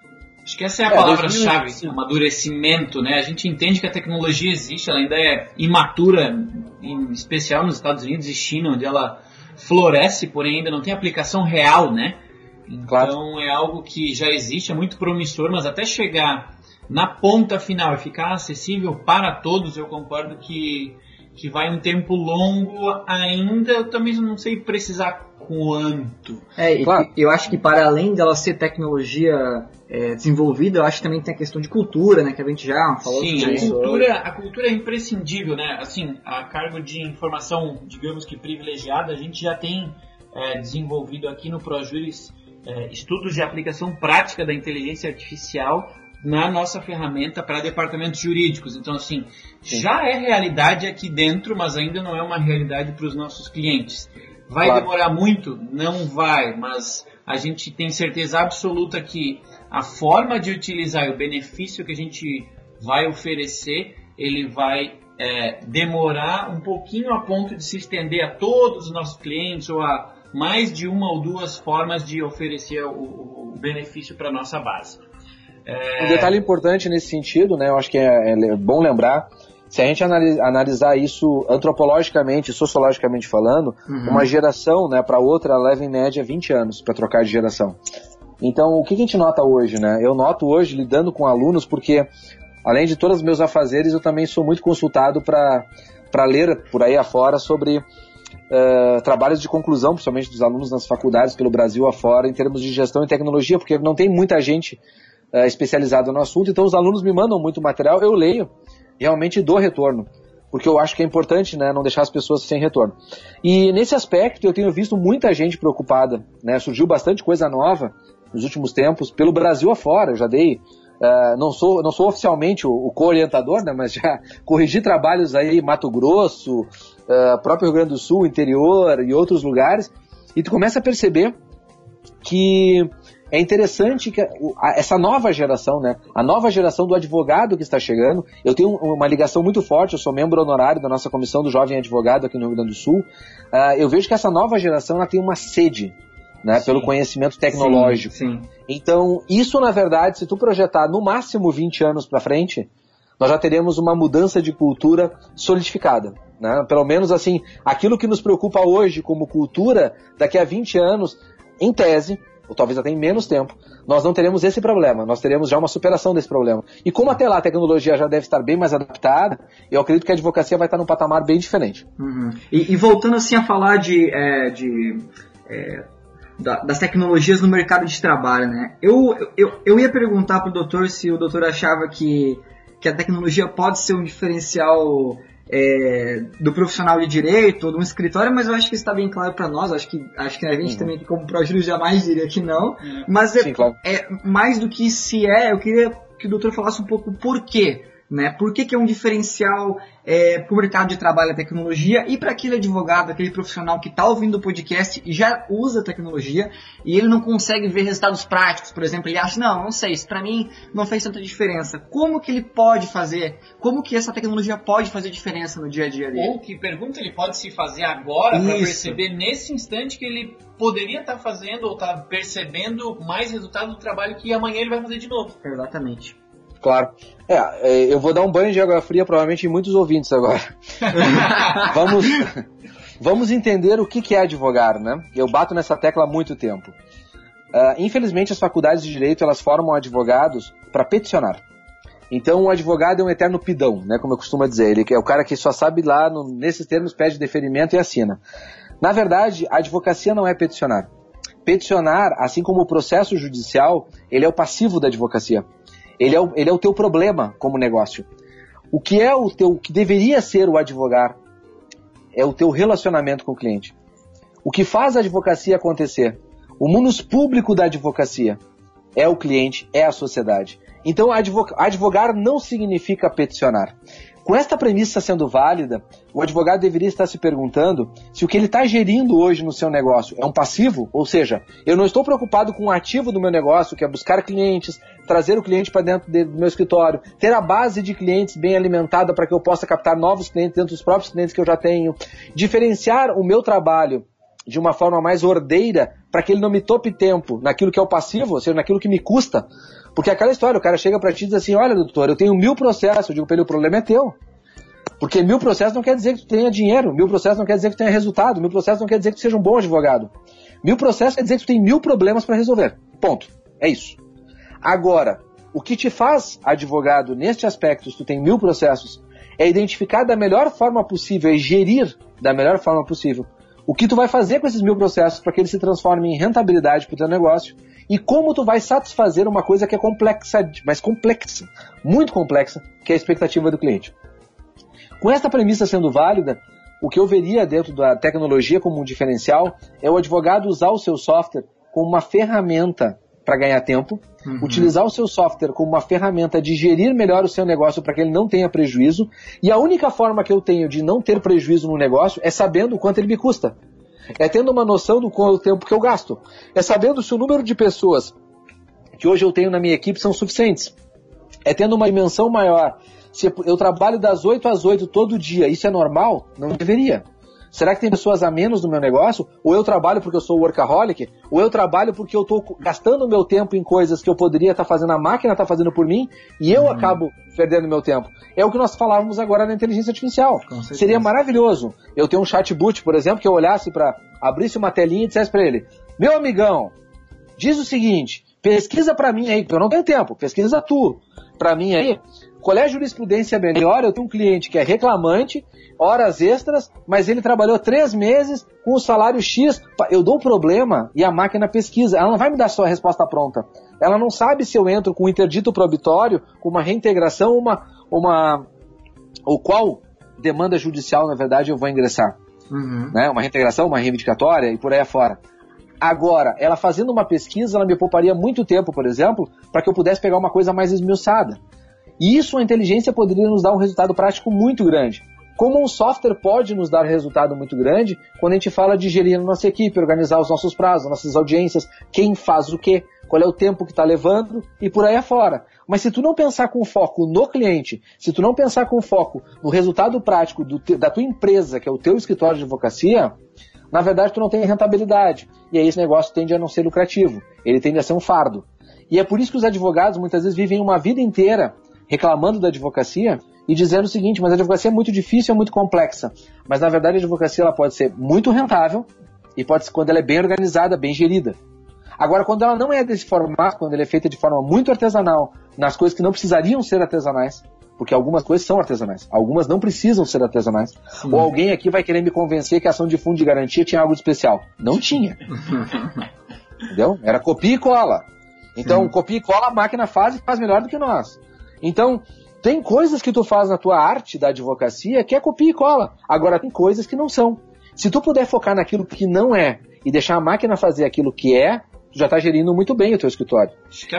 acho que essa é a é, palavra-chave, amadurecimento, né? A gente entende que a tecnologia existe, ela ainda é imatura, em especial nos Estados Unidos e China, onde ela floresce, porém ainda não tem aplicação real, né? Então claro. é algo que já existe, é muito promissor, mas até chegar na ponta final e ficar acessível para todos, eu concordo que, que vai um tempo longo ainda. Eu também não sei precisar quanto. É, claro. eu acho que para além dela ser tecnologia é, desenvolvida, eu acho que também tem a questão de cultura, né? Que a gente já falou Sim, sobre a cultura, a cultura é imprescindível, né? Assim, a cargo de informação, digamos que privilegiada, a gente já tem é, desenvolvido aqui no ProJuris é, estudos de aplicação prática da inteligência artificial na nossa ferramenta para departamentos jurídicos. Então, assim, Sim. já é realidade aqui dentro, mas ainda não é uma realidade para os nossos clientes. Vai claro. demorar muito? Não vai, mas a gente tem certeza absoluta que a forma de utilizar o benefício que a gente vai oferecer, ele vai é, demorar um pouquinho a ponto de se estender a todos os nossos clientes ou a mais de uma ou duas formas de oferecer o, o benefício para a nossa base. É... Um detalhe importante nesse sentido, né, eu acho que é, é bom lembrar, se a gente analisar isso antropologicamente, sociologicamente falando, uhum. uma geração né, para outra leva em média 20 anos para trocar de geração. Então, o que a gente nota hoje? Né? Eu noto hoje, lidando com alunos, porque além de todos os meus afazeres, eu também sou muito consultado para ler por aí afora sobre uh, trabalhos de conclusão, principalmente dos alunos nas faculdades pelo Brasil afora, em termos de gestão e tecnologia, porque não tem muita gente uh, especializada no assunto, então os alunos me mandam muito material, eu leio, realmente dou retorno. Porque eu acho que é importante né, não deixar as pessoas sem retorno. E nesse aspecto eu tenho visto muita gente preocupada. Né? Surgiu bastante coisa nova nos últimos tempos, pelo Brasil afora. Eu já dei Uh, não, sou, não sou oficialmente o, o co-orientador, né, mas já corrigi trabalhos aí Mato Grosso, uh, próprio Rio Grande do Sul, interior e outros lugares, e tu começa a perceber que é interessante que essa nova geração, né, a nova geração do advogado que está chegando, eu tenho uma ligação muito forte, eu sou membro honorário da nossa comissão do jovem advogado aqui no Rio Grande do Sul, uh, eu vejo que essa nova geração ela tem uma sede né, pelo conhecimento tecnológico. Sim, sim. Então, isso na verdade, se tu projetar no máximo 20 anos para frente, nós já teremos uma mudança de cultura solidificada. Né? Pelo menos assim, aquilo que nos preocupa hoje como cultura, daqui a 20 anos, em tese, ou talvez até em menos tempo, nós não teremos esse problema, nós teremos já uma superação desse problema. E como até lá a tecnologia já deve estar bem mais adaptada, eu acredito que a advocacia vai estar num patamar bem diferente. Uhum. E, e, voltando assim a falar de, é, de é, da, das tecnologias no mercado de trabalho, né? Eu, eu, eu ia perguntar para o doutor se o doutor achava que, que a tecnologia pode ser um diferencial é, do profissional de direito ou de um escritório, mas eu acho que está bem claro para nós. Acho que, acho que a gente uhum. também, como ProJuris, jamais diria que não. Uhum. Mas é, Sim, claro. é, mais do que se é, eu queria que o doutor falasse um pouco por quê. Né? Por que, que é um diferencial é, para o mercado de trabalho a tecnologia e para aquele advogado, aquele profissional que está ouvindo o podcast e já usa tecnologia e ele não consegue ver resultados práticos, por exemplo, ele acha, não, não sei, isso para mim não fez tanta diferença. Como que ele pode fazer? Como que essa tecnologia pode fazer diferença no dia a dia dele? Ou que pergunta ele pode se fazer agora para perceber nesse instante que ele poderia estar tá fazendo ou estar tá percebendo mais resultado do trabalho que amanhã ele vai fazer de novo. Exatamente. Claro. É, é, eu vou dar um banho de água fria provavelmente em muitos ouvintes agora. vamos, vamos entender o que é advogar, né? Eu bato nessa tecla há muito tempo. Uh, infelizmente, as faculdades de direito elas formam advogados para peticionar. Então, o advogado é um eterno pidão, né? Como eu costumo dizer, ele é o cara que só sabe lá no, nesses termos pede deferimento e assina. Na verdade, a advocacia não é peticionar. Peticionar, assim como o processo judicial, ele é o passivo da advocacia. Ele é o, ele é o teu problema como negócio. O que é o teu, o que deveria ser o advogar é o teu relacionamento com o cliente. O que faz a advocacia acontecer? O mundo público da advocacia é o cliente, é a sociedade. Então, advogar não significa peticionar. Com esta premissa sendo válida, o advogado deveria estar se perguntando se o que ele está gerindo hoje no seu negócio é um passivo, ou seja, eu não estou preocupado com o ativo do meu negócio, que é buscar clientes, trazer o cliente para dentro do meu escritório, ter a base de clientes bem alimentada para que eu possa captar novos clientes dentro dos próprios clientes que eu já tenho, diferenciar o meu trabalho de uma forma mais ordeira para que ele não me tope tempo naquilo que é o passivo, ou seja, naquilo que me custa. Porque é aquela história, o cara chega para ti e diz assim, olha doutor, eu tenho mil processos, eu digo para ele, o problema é teu. Porque mil processos não quer dizer que tu tenha dinheiro, mil processos não quer dizer que tu tenha resultado, mil processos não quer dizer que tu seja um bom advogado. Mil processos quer dizer que tu tem mil problemas para resolver. Ponto. É isso. Agora, o que te faz advogado neste aspecto, se tu tem mil processos, é identificar da melhor forma possível e gerir da melhor forma possível o que tu vai fazer com esses mil processos para que eles se transformem em rentabilidade para o teu negócio e como tu vai satisfazer uma coisa que é complexa, mas complexa, muito complexa, que é a expectativa do cliente. Com esta premissa sendo válida, o que eu veria dentro da tecnologia como um diferencial é o advogado usar o seu software como uma ferramenta para ganhar tempo, uhum. utilizar o seu software como uma ferramenta de gerir melhor o seu negócio para que ele não tenha prejuízo, e a única forma que eu tenho de não ter prejuízo no negócio é sabendo o quanto ele me custa. É tendo uma noção do quanto tempo que eu gasto. É sabendo se o número de pessoas que hoje eu tenho na minha equipe são suficientes. É tendo uma dimensão maior. Se eu trabalho das 8 às 8 todo dia, isso é normal? Não deveria. Será que tem pessoas a menos no meu negócio? Ou eu trabalho porque eu sou workaholic? Ou eu trabalho porque eu estou gastando meu tempo em coisas que eu poderia estar tá fazendo, a máquina está fazendo por mim, e eu uhum. acabo perdendo meu tempo? É o que nós falávamos agora na inteligência artificial. Seria maravilhoso eu ter um chatbot, por exemplo, que eu olhasse para, abrisse uma telinha e dissesse para ele, meu amigão, diz o seguinte, pesquisa para mim aí, porque eu não tenho tempo, pesquisa tu para mim aí, qual é a jurisprudência melhor? Eu tenho um cliente que é reclamante, horas extras, mas ele trabalhou três meses com o salário X. Eu dou um problema e a máquina pesquisa. Ela não vai me dar só a resposta pronta. Ela não sabe se eu entro com um interdito probitório, com uma reintegração, uma, uma, ou qual demanda judicial, na verdade, eu vou ingressar. Uhum. Né? Uma reintegração, uma reivindicatória e por aí afora. Agora, ela fazendo uma pesquisa, ela me pouparia muito tempo, por exemplo, para que eu pudesse pegar uma coisa mais esmiuçada. E isso a inteligência poderia nos dar um resultado prático muito grande. Como um software pode nos dar resultado muito grande quando a gente fala de gerir a nossa equipe, organizar os nossos prazos, nossas audiências, quem faz o quê, qual é o tempo que está levando e por aí afora. Mas se tu não pensar com foco no cliente, se tu não pensar com foco no resultado prático te, da tua empresa, que é o teu escritório de advocacia, na verdade tu não tem rentabilidade. E aí esse negócio tende a não ser lucrativo. Ele tende a ser um fardo. E é por isso que os advogados muitas vezes vivem uma vida inteira reclamando da advocacia e dizendo o seguinte, mas a advocacia é muito difícil, é muito complexa. Mas na verdade a advocacia ela pode ser muito rentável e pode ser quando ela é bem organizada, bem gerida. Agora, quando ela não é desse formato, quando ela é feita de forma muito artesanal, nas coisas que não precisariam ser artesanais, porque algumas coisas são artesanais, algumas não precisam ser artesanais. Sim. Ou alguém aqui vai querer me convencer que a ação de fundo de garantia tinha algo de especial. Não tinha. Entendeu? Era copia e cola. Então, Sim. copia e cola a máquina faz e faz melhor do que nós. Então, tem coisas que tu faz na tua arte da advocacia que é copia e cola. Agora, tem coisas que não são. Se tu puder focar naquilo que não é e deixar a máquina fazer aquilo que é, tu já está gerindo muito bem o teu escritório.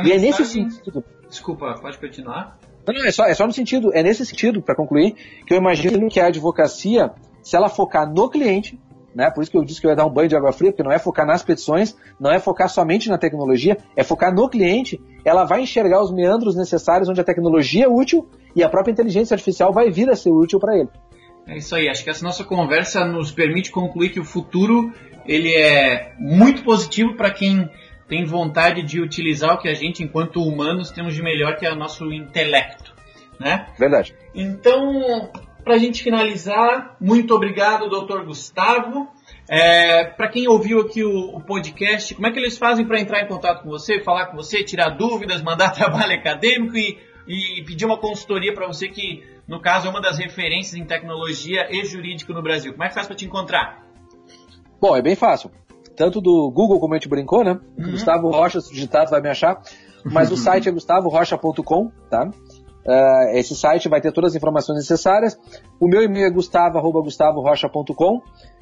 e é nesse sentido. Desculpa, pode continuar? Não, não, é só, é só no sentido, é nesse sentido, para concluir, que eu imagino que a advocacia, se ela focar no cliente, né? Por isso que eu disse que eu ia dar um banho de água fria, porque não é focar nas petições, não é focar somente na tecnologia, é focar no cliente. Ela vai enxergar os meandros necessários onde a tecnologia é útil e a própria inteligência artificial vai vir a ser útil para ele. É isso aí. Acho que essa nossa conversa nos permite concluir que o futuro ele é muito positivo para quem tem vontade de utilizar o que a gente, enquanto humanos, temos de melhor, que é o nosso intelecto. Né? Verdade. Então, para a gente finalizar, muito obrigado, doutor Gustavo. É, para quem ouviu aqui o, o, podcast, como é que eles fazem para entrar em contato com você, falar com você, tirar dúvidas, mandar trabalho acadêmico e, e pedir uma consultoria para você que, no caso, é uma das referências em tecnologia e jurídico no Brasil? Como é que faz para te encontrar? Bom, é bem fácil. Tanto do Google, como a gente brincou, né? Uhum. Gustavo Rocha, digitado, vai me achar. Mas o site é gustavorocha.com, tá? Uh, esse site vai ter todas as informações necessárias. O meu e-mail é gustavo.gustavorocha.com.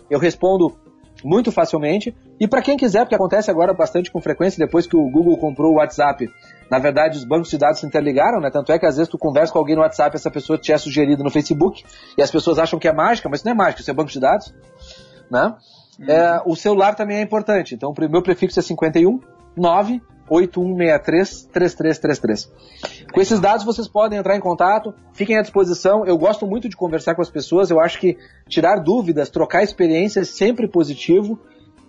Eu respondo muito facilmente. E para quem quiser, porque acontece agora bastante com frequência, depois que o Google comprou o WhatsApp, na verdade os bancos de dados se interligaram, né? Tanto é que às vezes tu conversa com alguém no WhatsApp, essa pessoa te é sugerida no Facebook, e as pessoas acham que é mágica, mas isso não é mágica, isso é banco de dados. Né? Uhum. É, o celular também é importante. Então, o meu prefixo é 51 9 8163-3333. Com esses dados vocês podem entrar em contato, fiquem à disposição. Eu gosto muito de conversar com as pessoas, eu acho que tirar dúvidas, trocar experiências é sempre positivo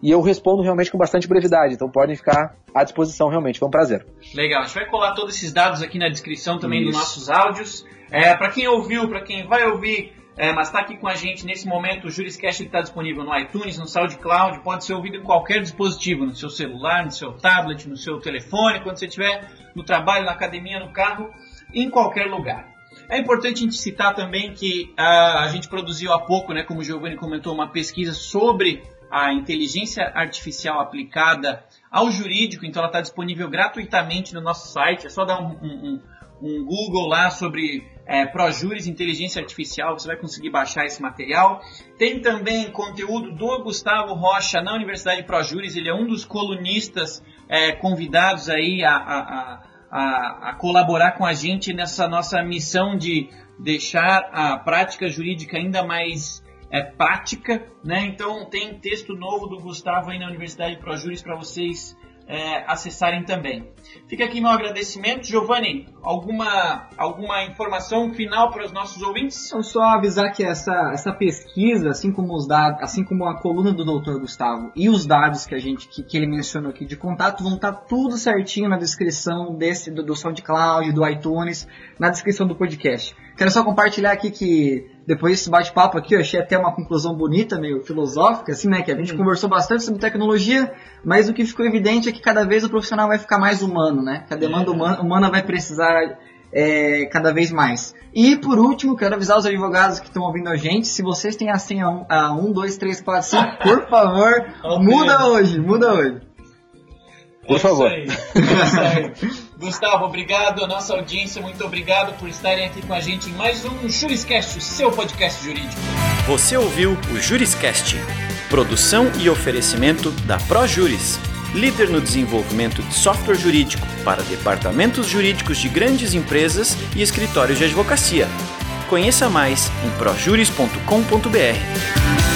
e eu respondo realmente com bastante brevidade, então podem ficar à disposição realmente, foi um prazer. Legal, a gente vai colar todos esses dados aqui na descrição também dos nossos áudios. É, para quem ouviu, para quem vai ouvir, é, mas está aqui com a gente nesse momento. O Juriscast está disponível no iTunes, no SoundCloud, pode ser ouvido em qualquer dispositivo, no seu celular, no seu tablet, no seu telefone, quando você estiver no trabalho, na academia, no carro, em qualquer lugar. É importante a gente citar também que a, a gente produziu há pouco, né, como o Giovanni comentou, uma pesquisa sobre a inteligência artificial aplicada ao jurídico, então ela está disponível gratuitamente no nosso site, é só dar um, um, um Google lá sobre é, Inteligência Artificial, você vai conseguir baixar esse material. Tem também conteúdo do Gustavo Rocha na Universidade ProJuris, ele é um dos colunistas é, convidados aí a, a, a, a, colaborar com a gente nessa nossa missão de deixar a prática jurídica ainda mais é, prática, né? Então tem texto novo do Gustavo aí na Universidade ProJuris para vocês é, acessarem também. Fica aqui meu agradecimento. Giovanni, alguma, alguma informação final para os nossos ouvintes? Então, só avisar que essa, essa pesquisa, assim como os dados, assim como a coluna do Dr. Gustavo e os dados que a gente que, que ele mencionou aqui de contato vão estar tudo certinho na descrição desse do, do SoundCloud, do iTunes, na descrição do podcast. Quero só compartilhar aqui que depois desse bate-papo aqui, eu achei até uma conclusão bonita, meio filosófica, assim, né? Que a gente hum. conversou bastante sobre tecnologia, mas o que ficou evidente é que cada vez o profissional vai ficar mais humano, né? Que a demanda é. humana, humana vai precisar é, cada vez mais. E por último, quero avisar os advogados que estão ouvindo a gente, se vocês têm a senha 1, 2, 3, 4, 5, por favor, muda hoje, muda hoje. Por é favor. Isso aí. É isso aí. Gustavo, obrigado. A nossa audiência, muito obrigado por estarem aqui com a gente em mais um Juriscast, o seu podcast jurídico. Você ouviu o Juriscast, produção e oferecimento da ProJuris, líder no desenvolvimento de software jurídico para departamentos jurídicos de grandes empresas e escritórios de advocacia. Conheça mais em projuris.com.br.